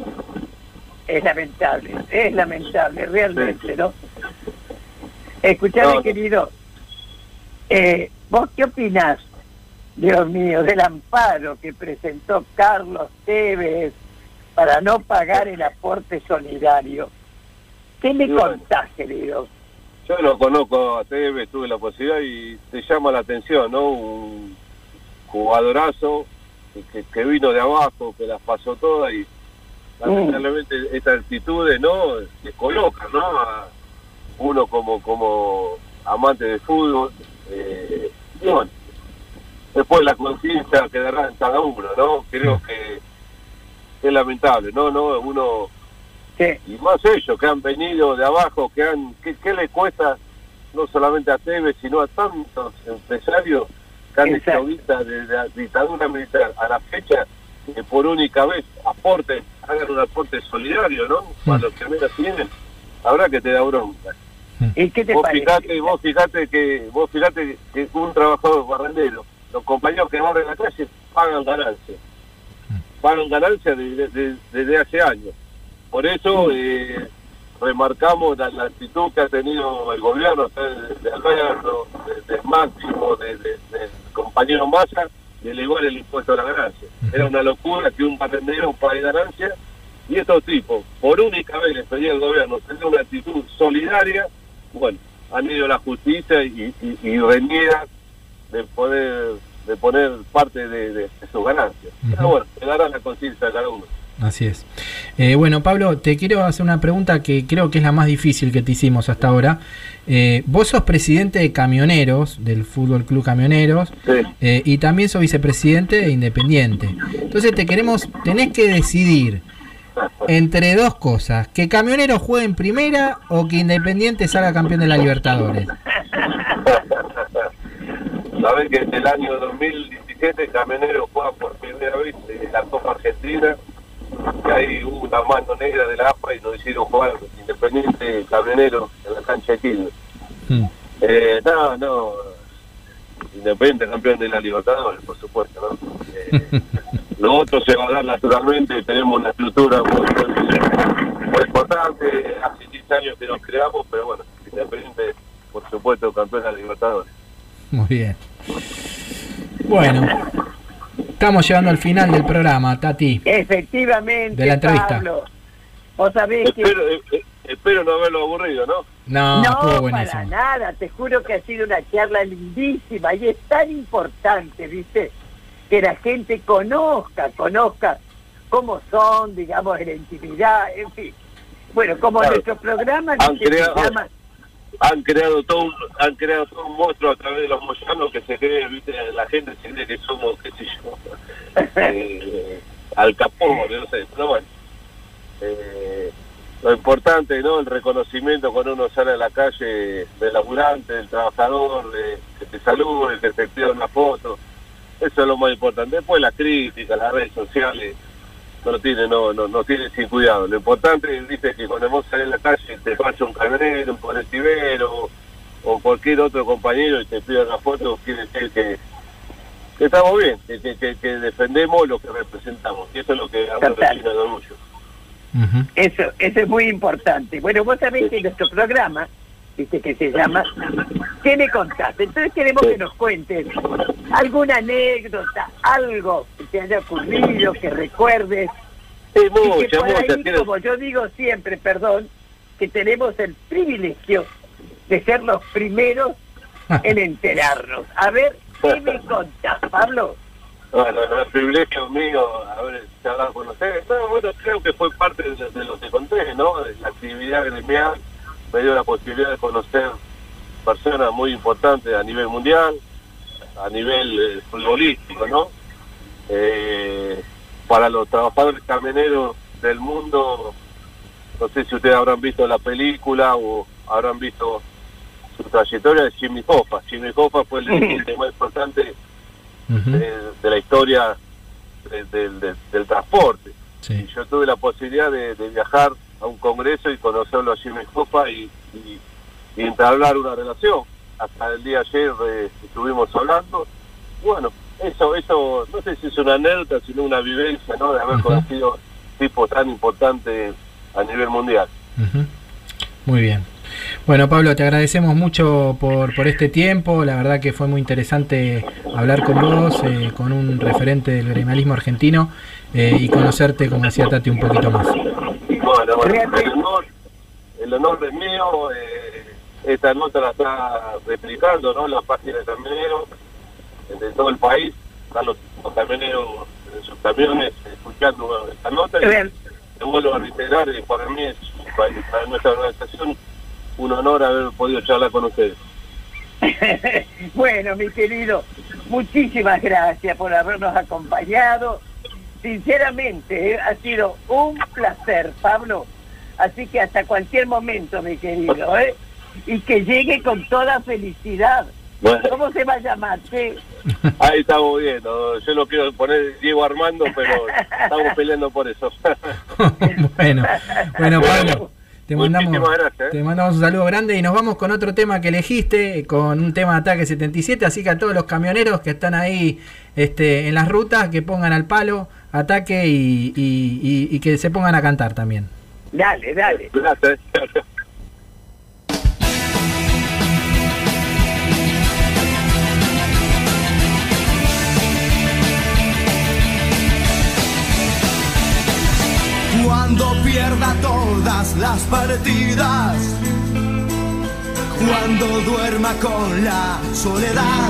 Es lamentable, es lamentable, realmente, ¿no? Escuchame, No. querido, eh, ¿vos qué opinás, Dios mío, del amparo que presentó Carlos Tevez para no pagar el aporte solidario? ¿Qué me bueno. contás, querido? Yo no conozco a Tevez, tuve la posibilidad y te llama la atención, ¿no? Un jugadorazo que, vino de abajo, que las pasó todas y lamentablemente esta actitud no se coloca, ¿no? A uno como como amante de fútbol. eh, y bueno, después la conciencia quedará en cada uno, ¿no? Creo que es lamentable, ¿no? no Uno y más ellos que han venido de abajo, que han, ¿qué, qué le cuesta no solamente a Tevez, sino a tantos empresarios que han hecho de la dictadura militar a la fecha, que por única vez aporten, hagan un aporte solidario, ¿no? Para los que menos tienen, habrá que te da bronca. ¿Y qué te vos parece? fijate, vos fijate que, vos fijate que un trabajador barrendero, los compañeros que barren la calle pagan ganancias. Pagan ganancias desde hace años. Por eso eh, remarcamos la, la actitud que ha tenido el gobierno de, de Alberto, de, de Máximo, de, de- del compañero Massa, de elevar el impuesto a la ganancia. Era una locura que un barrendero pague ganancias y estos tipos, por única vez les pedía al gobierno tener una actitud solidaria, bueno, han ido a la justicia y, y, de poder de poner parte de, de- de sus ganancias. Pero bueno, quedará la conciencia de cada uno. Así es. Eh, bueno, Pablo, te quiero hacer una pregunta que creo que es la más difícil que te hicimos hasta ahora. Eh, vos sos presidente de Camioneros, del Fútbol Club Camioneros, eh, y también sos vicepresidente de Independiente. Entonces te queremos, tenés que decidir entre dos cosas, que Camioneros juegue en primera o que Independiente salga campeón de la Libertadores. Sabés que en el año 2017 Camionero juega por primera vez en la Copa Argentina, que ahí hubo una mano negra de la AFA y nos hicieron jugar Independiente Camionero en la cancha de Quilmes. Eh, no, no, Independiente campeón de la Libertadores, por supuesto, ¿no? Eh, [laughs] Lo otro se va a dar naturalmente, tenemos una estructura muy, muy- muy importante, hace 10 años que nos creamos, pero bueno, Independiente, por supuesto, campeón de la Libertadores. Muy bien. Bueno, estamos llegando al final del programa, Tati. Efectivamente, De la entrevista. Pablo. Vos sabés que... Espero, eh, eh, espero no haberlo aburrido, ¿no? No, estuvo No, buenísimo. para nada, te juro que ha sido una charla lindísima y es tan importante, ¿viste? Que la gente conozca, conozca cómo son, digamos, en la intimidad, en fin. Bueno, como Claro. nuestro programa creado- llama han creado todo un, han creado todo un monstruo a través de los moyanos que se cree, viste, la gente se cree que somos, qué sé yo, [laughs] eh, al no sé, pero bueno. Eh, lo importante, ¿no? El reconocimiento cuando uno sale a la calle del laburante, del trabajador, de, que te salude, que te pida una foto. Eso es lo más importante. Después la crítica, las redes sociales, no lo tiene, no, no, no tiene sin cuidado. Lo importante es dice, que cuando vos salís a la calle te pasa un camionero, un colectivero o cualquier otro compañero y te pide una foto, quiere decir que, que estamos bien, que, que, que- que defendemos lo que representamos. Y eso es lo que a uno le Total. llena de orgullo. Eso, eso es muy importante. Bueno, vos sabés que nuestro programa, viste que se llama ¿Qué me contaste? Entonces queremos que nos cuentes alguna anécdota, algo que te haya ocurrido, que recuerdes. Sí, y que mucha, por mucha, ahí, como yo digo siempre, perdón, que tenemos el privilegio de ser los primeros en [laughs] enterarnos. A ver, ¿qué me contás, Pablo? Bueno, no, el privilegio mío haber charlado con ustedes. No, bueno, creo que fue parte de, de lo que conté, ¿no? De La actividad gremial me dio la posibilidad de conocer personas muy importantes a nivel mundial, a nivel eh, futbolístico, ¿no? Eh, para los trabajadores camioneros del mundo, no sé si ustedes habrán visto la película o habrán visto su trayectoria de Jimmy Hoffa. Jimmy Hoffa fue el dirigente más importante de, de la historia de- del- transporte. Y yo tuve la posibilidad de viajar a un congreso y conocerlo a Jimmy Hoffa y, y, y entablar una relación. Hasta el día ayer eh, estuvimos hablando. Bueno, eso, eso, no sé si es una anécdota, sino una vivencia, ¿no? De haber conocido tipos tan importantes a nivel mundial. Muy bien. Bueno, Pablo, te agradecemos mucho por, por este tiempo. La verdad que fue muy interesante hablar con vos, eh, con un referente del gremialismo argentino eh, y conocerte, como decía Tati, un poquito más. Bueno, bueno, el honor, el honor es mío. eh, esta nota la está replicando, ¿no? La página de camioneros de todo el país. Están los, los camioneros en sus camiones escuchando esta nota. Y te vuelvo a reiterar, para mí es, para, para nuestra organización, un honor haber podido charlar con ustedes. [laughs] bueno, mi querido, muchísimas gracias por habernos acompañado. Sinceramente, eh, ha sido un placer, Pablo. Así que hasta cualquier momento, mi querido, ¿eh? Y que llegue con toda felicidad. Bueno. ¿Cómo se va a llamar? che? Ahí estamos viendo. Yo lo quiero poner Diego Armando, pero estamos peleando por eso. [laughs] Bueno, bueno, Pablo, te mandamos, Muchísimas gracias. ¿eh? te mandamos un saludo grande y nos vamos con otro tema que elegiste, con un tema de Ataque 77. Así que a todos los camioneros que están ahí este, en las rutas, que pongan al palo, ataque y, y- y- y que se pongan a cantar también. Dale, dale. Gracias. Cuando pierda todas las partidas, cuando duerma con la soledad,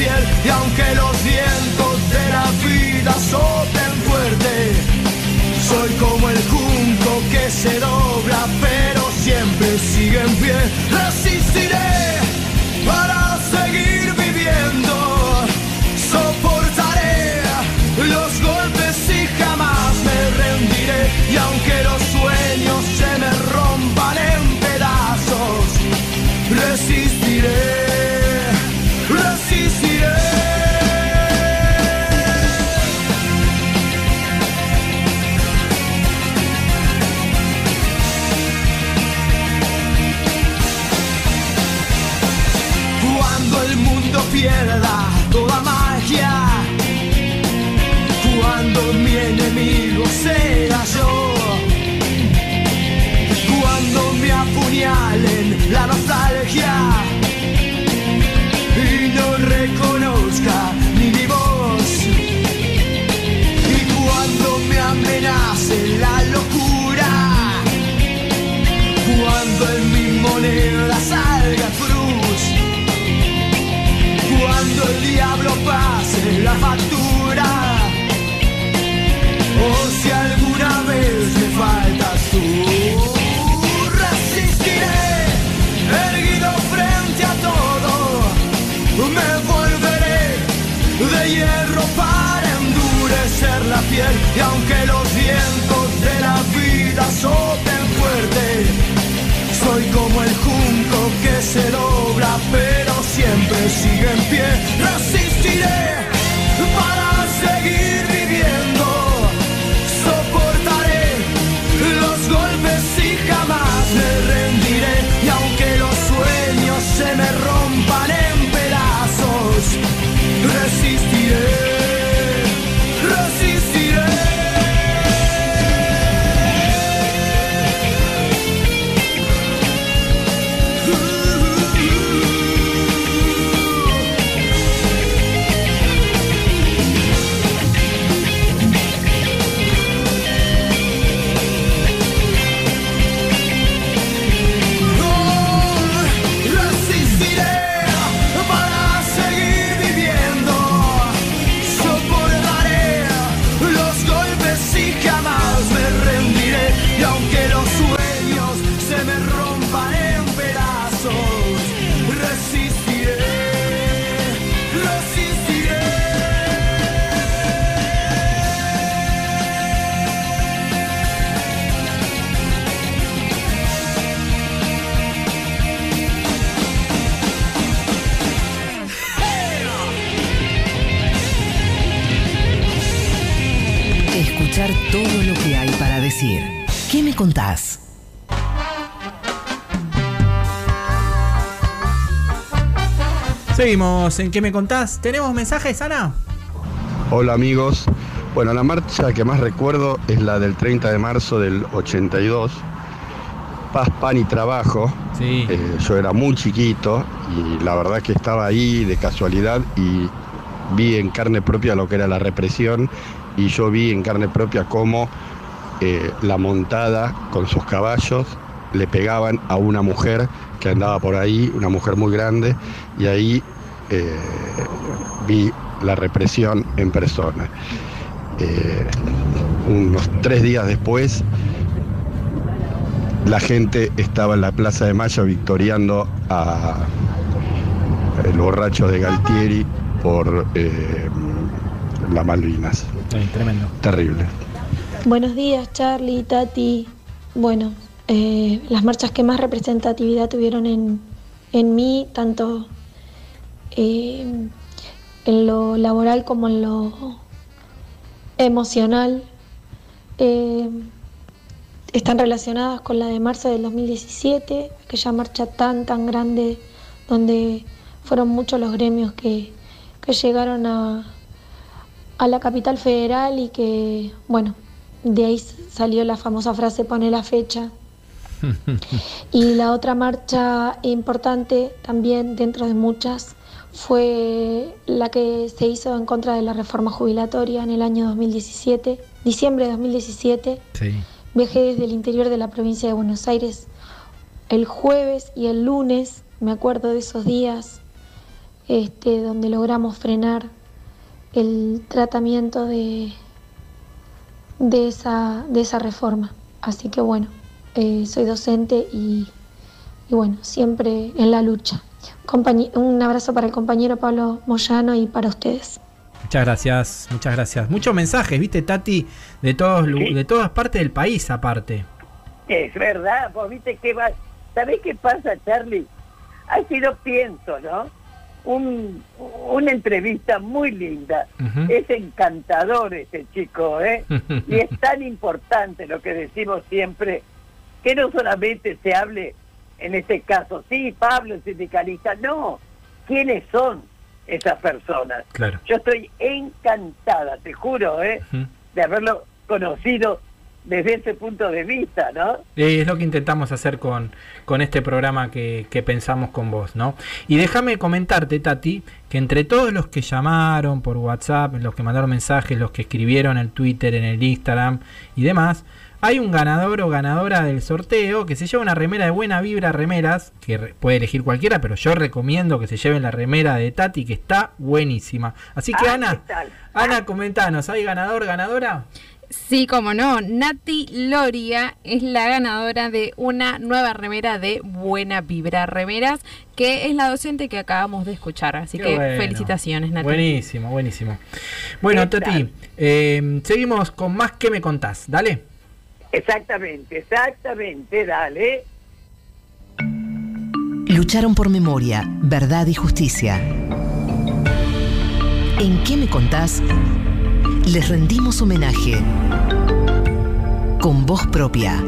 y aunque los vientos de la vida soplen fuerte, soy como el junco que se dobla pero siempre sigue en pie, resistiré. Seguimos en ¿Qué me contás? ¿Tenemos mensajes, Ana? Hola amigos. Bueno, la marcha que más recuerdo es la del 30 de marzo del 82. Paz, pan y trabajo. Eh, yo era muy chiquito y la verdad que estaba ahí de casualidad y vi en carne propia lo que era la represión y yo vi en carne propia cómo eh, la montada con sus caballos le pegaban a una mujer que andaba por ahí, una mujer muy grande, y ahí eh, vi la represión en persona. Eh, unos tres días después, la gente estaba en la Plaza de Mayo victoriando a el borracho de Galtieri por eh, las Malvinas. tremendo. Terrible. Buenos días, Charlie, Tati. Bueno, eh, las marchas que más representatividad tuvieron en, en mí, tanto eh, en lo laboral como en lo emocional, eh, están relacionadas con la de marzo del 2017, aquella marcha tan, tan grande donde fueron muchos los gremios que, que llegaron a, a la capital federal y que, bueno, de ahí salió la famosa frase pone la fecha. Y la otra marcha importante también dentro de muchas fue la que se hizo en contra de la reforma jubilatoria en el año 2017, diciembre de 2017. Viajé desde el interior de la provincia de Buenos Aires el jueves y el lunes, me acuerdo de esos días, este, donde logramos frenar el tratamiento de, de, esa, de esa reforma. Así que bueno, eh, soy docente y y bueno, siempre en la lucha. Compañ- un abrazo para el compañero Pablo Moyano y para ustedes. Muchas gracias, muchas gracias. Muchos mensajes, viste, Tati, de todos de todas partes del país aparte. Es verdad, vos viste que va. ¿Sabés qué pasa, Charlie? Ha sido, pienso, ¿no? Un, una entrevista muy linda. Es encantador ese chico, ¿eh? [laughs] y es tan importante lo que decimos siempre, que no solamente se hable, en este caso, sí, Pablo es sindicalista, no, ¿quiénes son esas personas? Claro. Yo estoy encantada, te juro, ¿eh? De haberlo conocido desde ese punto de vista, ¿no? Eh, es lo que intentamos hacer con, con este programa que, que pensamos con vos, ¿no? Y déjame comentarte, Tati, que entre todos los que llamaron por WhatsApp, los que mandaron mensajes, los que escribieron en el Twitter, en el Instagram y demás, hay un ganador o ganadora del sorteo que se lleva una remera de buena vibra remeras, que re- puede elegir cualquiera, pero yo recomiendo que se lleven la remera de Tati, que está buenísima. Así que Ah, Ana. Ana, comentanos, ¿hay ganador, ganadora? Sí, como no, Nati Loria es la ganadora de una nueva remera de Buena Vibra Remeras, que es la docente que acabamos de escuchar. Así Qué que bueno. felicitaciones, Nati. Buenísimo, buenísimo. Bueno, ¿Qué Tati, eh, seguimos con más que me contás. Dale. Exactamente, exactamente, dale. Lucharon por memoria, verdad y justicia. ¿En qué me contás? Les rendimos homenaje. Con voz propia.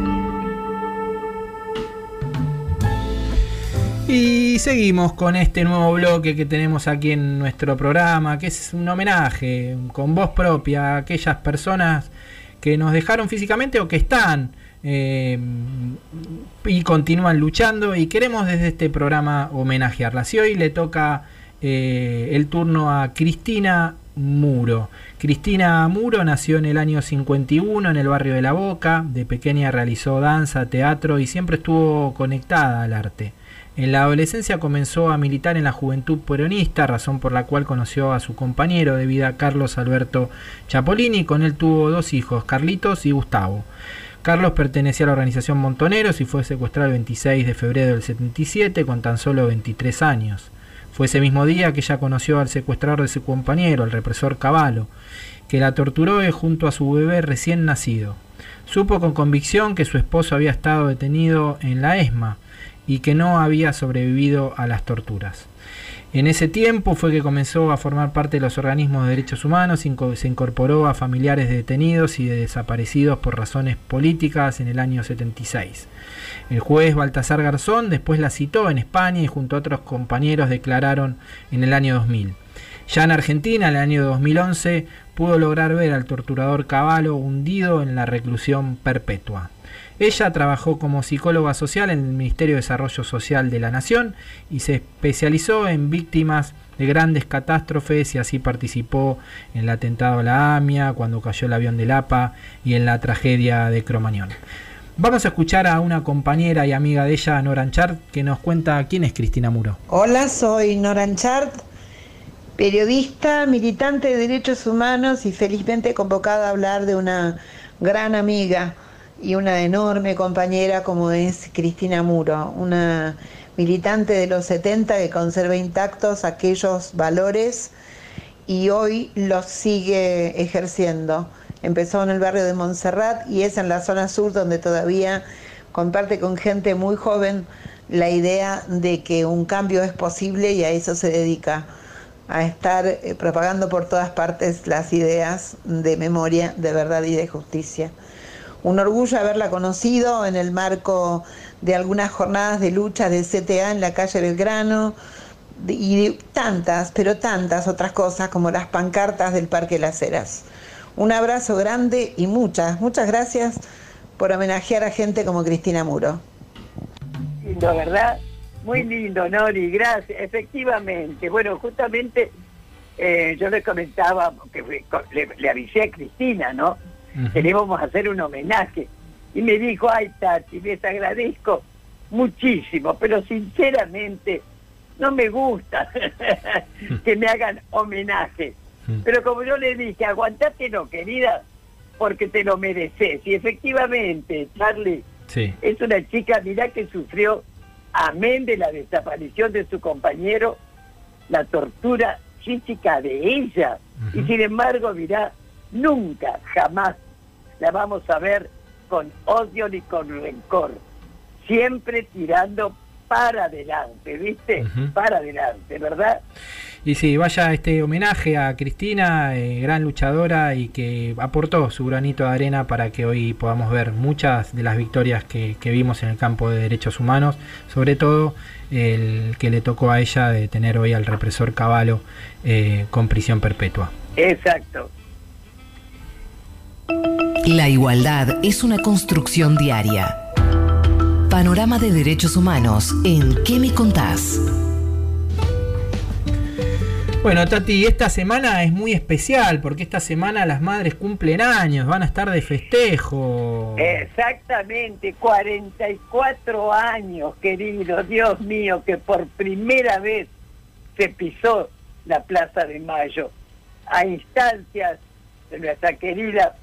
Y seguimos con este nuevo bloque que tenemos aquí en nuestro programa, que es un homenaje con voz propia a aquellas personas que nos dejaron físicamente o que están eh, y continúan luchando y queremos desde este programa homenajearlas. Y hoy le toca eh, el turno a Cristina Muro. Cristina Muro nació en el año 51 en el barrio de La Boca. De pequeña realizó danza, teatro y siempre estuvo conectada al arte. En la adolescencia comenzó a militar en la juventud peronista, razón por la cual conoció a su compañero de vida Carlos Alberto Chapolini. Con él tuvo dos hijos, Carlitos y Gustavo. Carlos pertenecía a la organización Montoneros y fue secuestrado el 26 de febrero del 77 con tan solo 23 años. Fue ese mismo día que ella conoció al secuestrador de su compañero, el represor Cavallo, que la torturó junto a su bebé recién nacido. Supo con convicción que su esposo había estado detenido en la ESMA y que no había sobrevivido a las torturas. En ese tiempo fue que comenzó a formar parte de los organismos de derechos humanos, se incorporó a familiares de detenidos y de desaparecidos por razones políticas en el año 76. El juez Baltasar Garzón después la citó en España y junto a otros compañeros declararon en el año 2000. Ya en Argentina, en el año 2011, pudo lograr ver al torturador Cavallo hundido en la reclusión perpetua. Ella trabajó como psicóloga social en el Ministerio de Desarrollo Social de la Nación y se especializó en víctimas de grandes catástrofes y así participó en el atentado a la AMIA, cuando cayó el avión del APA y en la tragedia de Cromañón. Vamos a escuchar a una compañera y amiga de ella, Nora Anchart, que nos cuenta quién es Cristina Muro. Hola, soy Nora Anchart, periodista, militante de derechos humanos y felizmente convocada a hablar de una gran amiga y una enorme compañera como es Cristina Muro, una militante de los 70 que conserva intactos aquellos valores y hoy los sigue ejerciendo. Empezó en el barrio de Montserrat y es en la zona sur donde todavía comparte con gente muy joven la idea de que un cambio es posible y a eso se dedica, a estar eh, propagando por todas partes las ideas de memoria, de verdad y de justicia. Un orgullo haberla conocido en el marco de algunas jornadas de lucha del CTA en la calle Belgrano y tantas, pero tantas otras cosas como las pancartas del Parque Las Heras. Un abrazo grande y muchas, muchas gracias por homenajear a gente como Cristina Muro. Lindo, ¿verdad? Muy lindo, Nori, gracias. Efectivamente. Bueno, justamente eh, yo le comentaba, que le, le avisé a Cristina, ¿no? Que le íbamos a hacer un homenaje. Y me dijo, ay, Tati, les agradezco muchísimo, pero sinceramente no me gusta [laughs] que me hagan homenaje. Pero como yo le dije, aguantátelo, querida, porque te lo mereces. Y efectivamente, Charlie, Sí. es una chica, mirá que sufrió amén de la desaparición de su compañero, la tortura física de ella. Y sin embargo, dirá, nunca, jamás la vamos a ver con odio ni con rencor. Siempre tirando para adelante, ¿viste? Para adelante, ¿verdad? Y sí, vaya este homenaje a Cristina, eh, gran luchadora y que aportó su granito de arena para que hoy podamos ver muchas de las victorias que, que vimos en el campo de derechos humanos, sobre todo el que le tocó a ella de tener hoy al represor Caballo eh, con prisión perpetua. Exacto. La igualdad es una construcción diaria. Panorama de Derechos Humanos en ¿Qué me contás? Bueno, Tati, esta semana es muy especial porque esta semana las madres cumplen años, van a estar de festejo. Exactamente, 44 años, querido, Dios mío, que por primera vez se pisó la Plaza de Mayo a instancias de nuestra querida,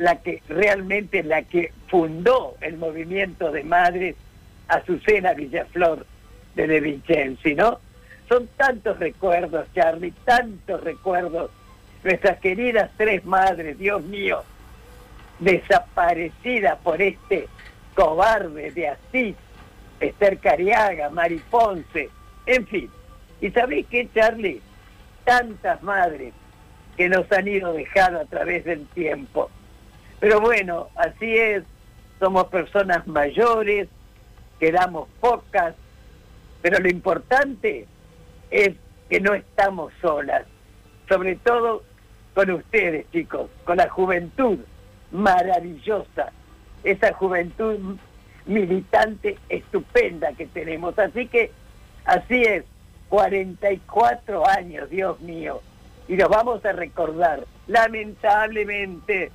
la que realmente la que fundó el movimiento de madres, Azucena Villaflor de De Vincenzi, ¿no? Son tantos recuerdos, Charlie, tantos recuerdos. Nuestras queridas tres madres, Dios mío, desaparecidas por este cobarde de Asís, Esther Cariaga, Mari Ponce, en fin. ¿Y sabéis qué, Charlie? Tantas madres que nos han ido dejando a través del tiempo. Pero bueno, así es, somos personas mayores, quedamos pocas, pero lo importante es que no estamos solas, sobre todo con ustedes, chicos, con la juventud maravillosa, esa juventud militante estupenda que tenemos. Así que, así es, 44 años, Dios mío, y nos vamos a recordar, lamentablemente,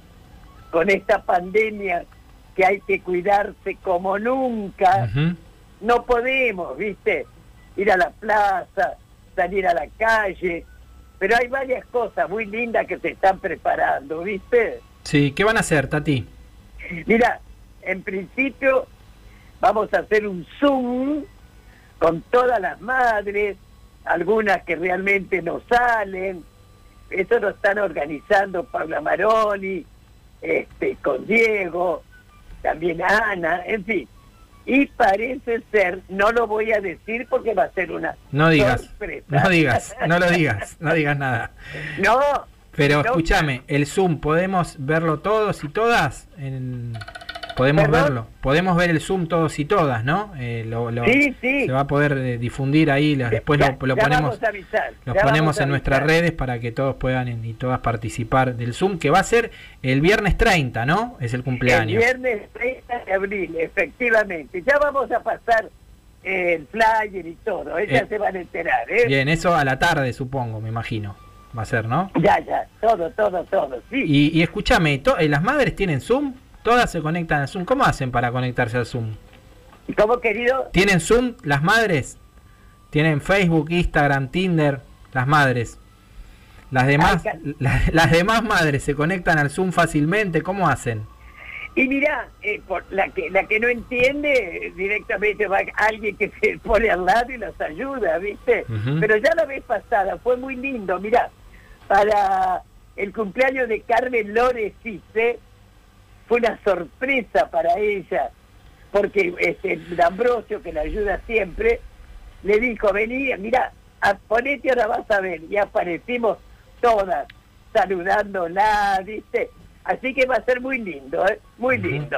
con esta pandemia que hay que cuidarse como nunca, no podemos, viste, ir a la plaza, salir a la calle, pero hay varias cosas muy lindas que se están preparando, ¿viste? Sí, ¿qué van a hacer, Tati? Mira, en principio vamos a hacer un Zoom con todas las madres, algunas que realmente no salen, eso lo están organizando Paula Maroni, este, con Diego, también Ana, en fin. Y parece ser, no lo voy a decir porque va a ser una No digas, sorpresa. no digas, no lo digas, no digas nada. No, Pero no. escúchame, el Zoom, ¿podemos verlo todos y todas? En- Podemos ¿Perdón? verlo, podemos ver el Zoom todos y todas, ¿no? Eh, lo- lo- Sí, sí. Se va a poder eh, difundir ahí, después Ya- lo, lo ya ponemos, avisar, ponemos en nuestras redes para que todos puedan y todas participar del Zoom, que va a ser el viernes 30, ¿no? Es el El cumpleaños. viernes 30 de abril, efectivamente. Ya vamos a pasar el flyer y todo, ellas Eh, se van a enterar, ¿eh? Bien, eso a la tarde, supongo, me imagino. Va a ser, ¿no? Ya, ya, todo, todo, todo, sí. Y, y escúchame, to- eh, ¿las madres tienen Zoom? ¿Todas se conectan al Zoom? ¿Cómo hacen para conectarse al Zoom? ¿Cómo, querido? ¿Tienen Zoom las madres? ¿Tienen Facebook, Instagram, Tinder? Las madres. Las demás, [laughs] la- las demás madres se conectan al Zoom fácilmente, ¿cómo hacen? Y mira, eh, por la que la que no entiende, directamente va alguien que se [laughs] pone al lado y los ayuda, ¿viste? Pero ya la vez pasada fue muy lindo, mira, para el cumpleaños de Carmen Lores Cisse, fue una sorpresa para ella, porque este D'Ambrosio, que la ayuda siempre, le dijo, vení, mira, ponete ahora vas a ver, y aparecimos todas saludándola, ¿viste? Así que va a ser muy lindo, ¿eh? Muy lindo.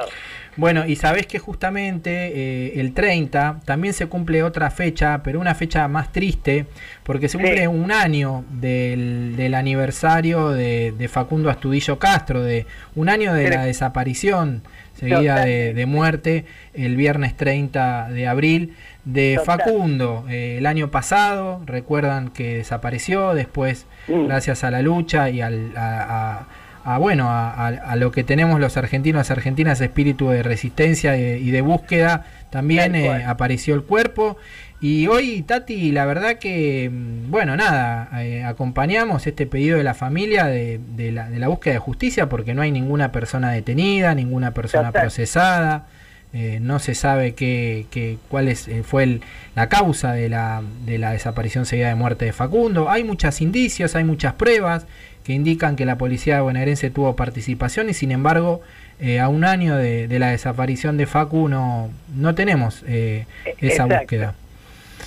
Bueno, y sabés que justamente eh, el 30 también se cumple otra fecha, pero una fecha más triste, porque se cumple Sí. un año del, del aniversario de, de Facundo Astudillo Castro, de un año de la desaparición seguida de, de muerte el viernes 30 de abril de Total. Facundo. Eh, el año pasado, recuerdan que desapareció, después, Mm. gracias a la lucha y al, a, a- a, bueno, a, a- a lo que tenemos los argentinos, argentinas, espíritu de resistencia y de, y de búsqueda, también eh, apareció el cuerpo. Y hoy, Tati, la verdad que, mm, bueno, nada, eh, acompañamos este pedido de la familia de, de la, de la búsqueda de justicia porque no hay ninguna persona detenida, ninguna persona Total. procesada. Eh, no se sabe qué, qué- cuál es, eh, fue el- la causa de la, de la desaparición seguida de muerte de Facundo. Hay muchos indicios, hay muchas pruebas que indican que la policía bonaerense tuvo participación y sin embargo eh, a un año de, de la desaparición de Facu no, no tenemos eh, esa Exacto. búsqueda.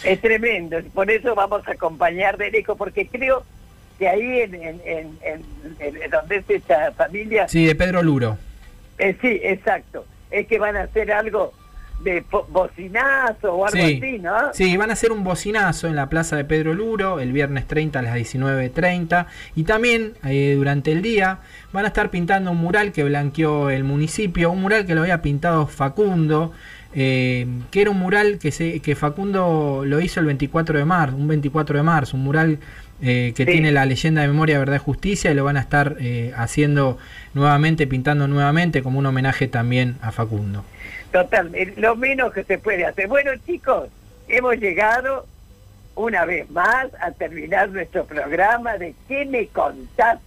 Es tremendo, por eso vamos a acompañar de lejos, porque creo que ahí en, en, en, en- en donde es esta familia, Sí, de Pedro Luro. eh, sí, exacto, es que van a hacer algo de bocinazo o algo Sí, así, ¿no? sí, van a hacer un bocinazo en la plaza de Pedro Luro el viernes 30 a las 19.30 y también eh, durante el día van a estar pintando un mural que blanqueó el municipio, un mural que lo había pintado Facundo, eh, que era un mural que, se, que Facundo lo hizo el 24 de marzo, un 24 de marzo, un mural eh, que Sí. tiene la leyenda de memoria, verdad y justicia y lo van a estar eh, haciendo nuevamente, pintando nuevamente como un homenaje también a Facundo. Total, eh, lo menos que se puede hacer. Bueno, chicos, hemos llegado una vez más a terminar nuestro programa de ¿Qué me contás?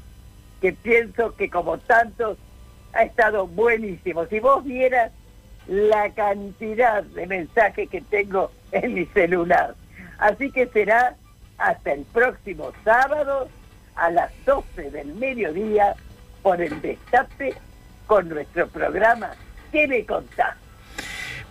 Que pienso que como tantos ha estado buenísimo. Si vos vieras la cantidad de mensajes que tengo en mi celular. Así que será hasta el próximo sábado a las 12 del mediodía por el Destape con nuestro programa ¿Qué me contás?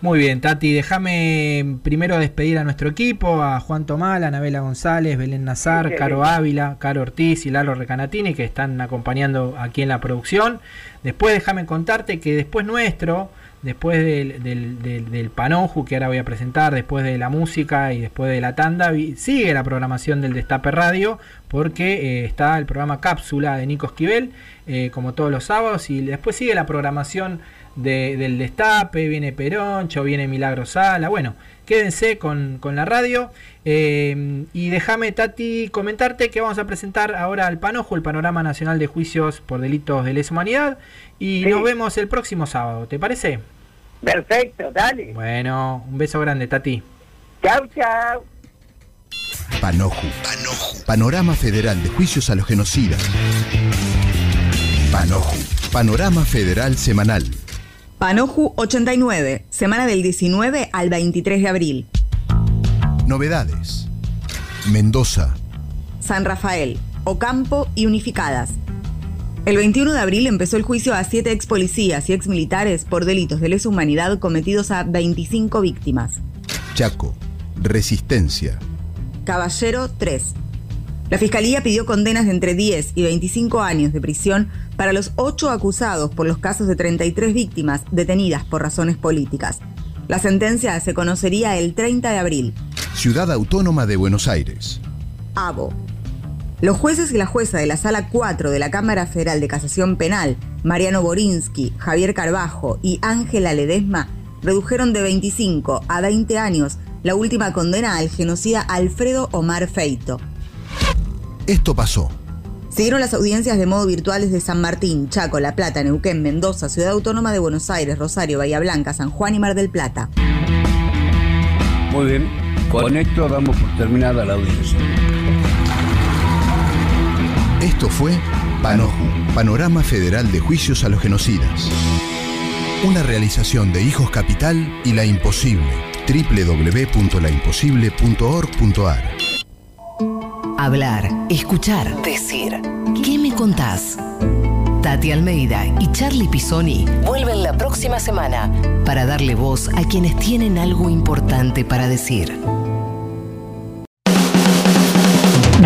Muy bien, Tati, déjame primero despedir a nuestro equipo, a Juan Tomal, a Anabela González, Belén Nazar, Sí, Caro. Ávila, Caro Ortiz y Lalo Recanatini, que están acompañando aquí en la producción. Después déjame contarte que después nuestro, después del, del, del- del Panoju, que ahora voy a presentar, después de la música y después de la tanda, sigue la programación del Destape Radio, porque eh, está el programa Cápsula de Nico Esquivel, eh, como todos los sábados, y después sigue la programación de- del Destape, viene Peroncho, viene Milagro Sala, bueno, quédense con, con la radio. eh, y déjame, Tati, comentarte que vamos a presentar ahora al Panojo, el Panorama Nacional de Juicios por Delitos de Lesa Humanidad, y Sí. nos vemos el próximo sábado, ¿te parece? Perfecto, dale. Bueno, un beso grande, Tati. Chau, chau. Panoju. Panorama Federal de Juicios a los Genocidas. Panoju. Panorama Federal Semanal. Panoju 89, semana del 19 al 23 de abril. Novedades. Mendoza. San Rafael, Ocampo y Unificadas. El 21 de abril empezó el juicio a siete ex policías y ex militares por delitos de lesa humanidad cometidos a 25 víctimas. Chaco. Resistencia. Caballero 3. La Fiscalía pidió condenas de entre 10 y 25 años de prisión para los ocho acusados por los casos de 33 víctimas detenidas por razones políticas. La sentencia se conocería el 30 de abril. Ciudad Autónoma de Buenos Aires. Abo. Los jueces y la jueza de la Sala 4 de la Cámara Federal de Casación Penal, Mariano Borinsky, Javier Carbajo y Ángela Ledesma, redujeron de 25 a 20 años la última condena al genocida Alfredo Omar Feito. Esto pasó. Siguieron las audiencias de modo virtuales de San Martín, Chaco, La Plata, Neuquén, Mendoza, Ciudad Autónoma de Buenos Aires, Rosario, Bahía Blanca, San Juan y Mar del Plata. Muy bien, con esto damos por terminada la audiencia. Esto fue Panoju, Panorama Federal de Juicios a los Genocidas. Una realización de Hijos Capital y La Imposible. www.laimposible.org.ar Hablar, escuchar, decir. ¿Qué me contás? Tati Almeida y Charlie Pisoni vuelven la próxima semana para darle voz a quienes tienen algo importante para decir.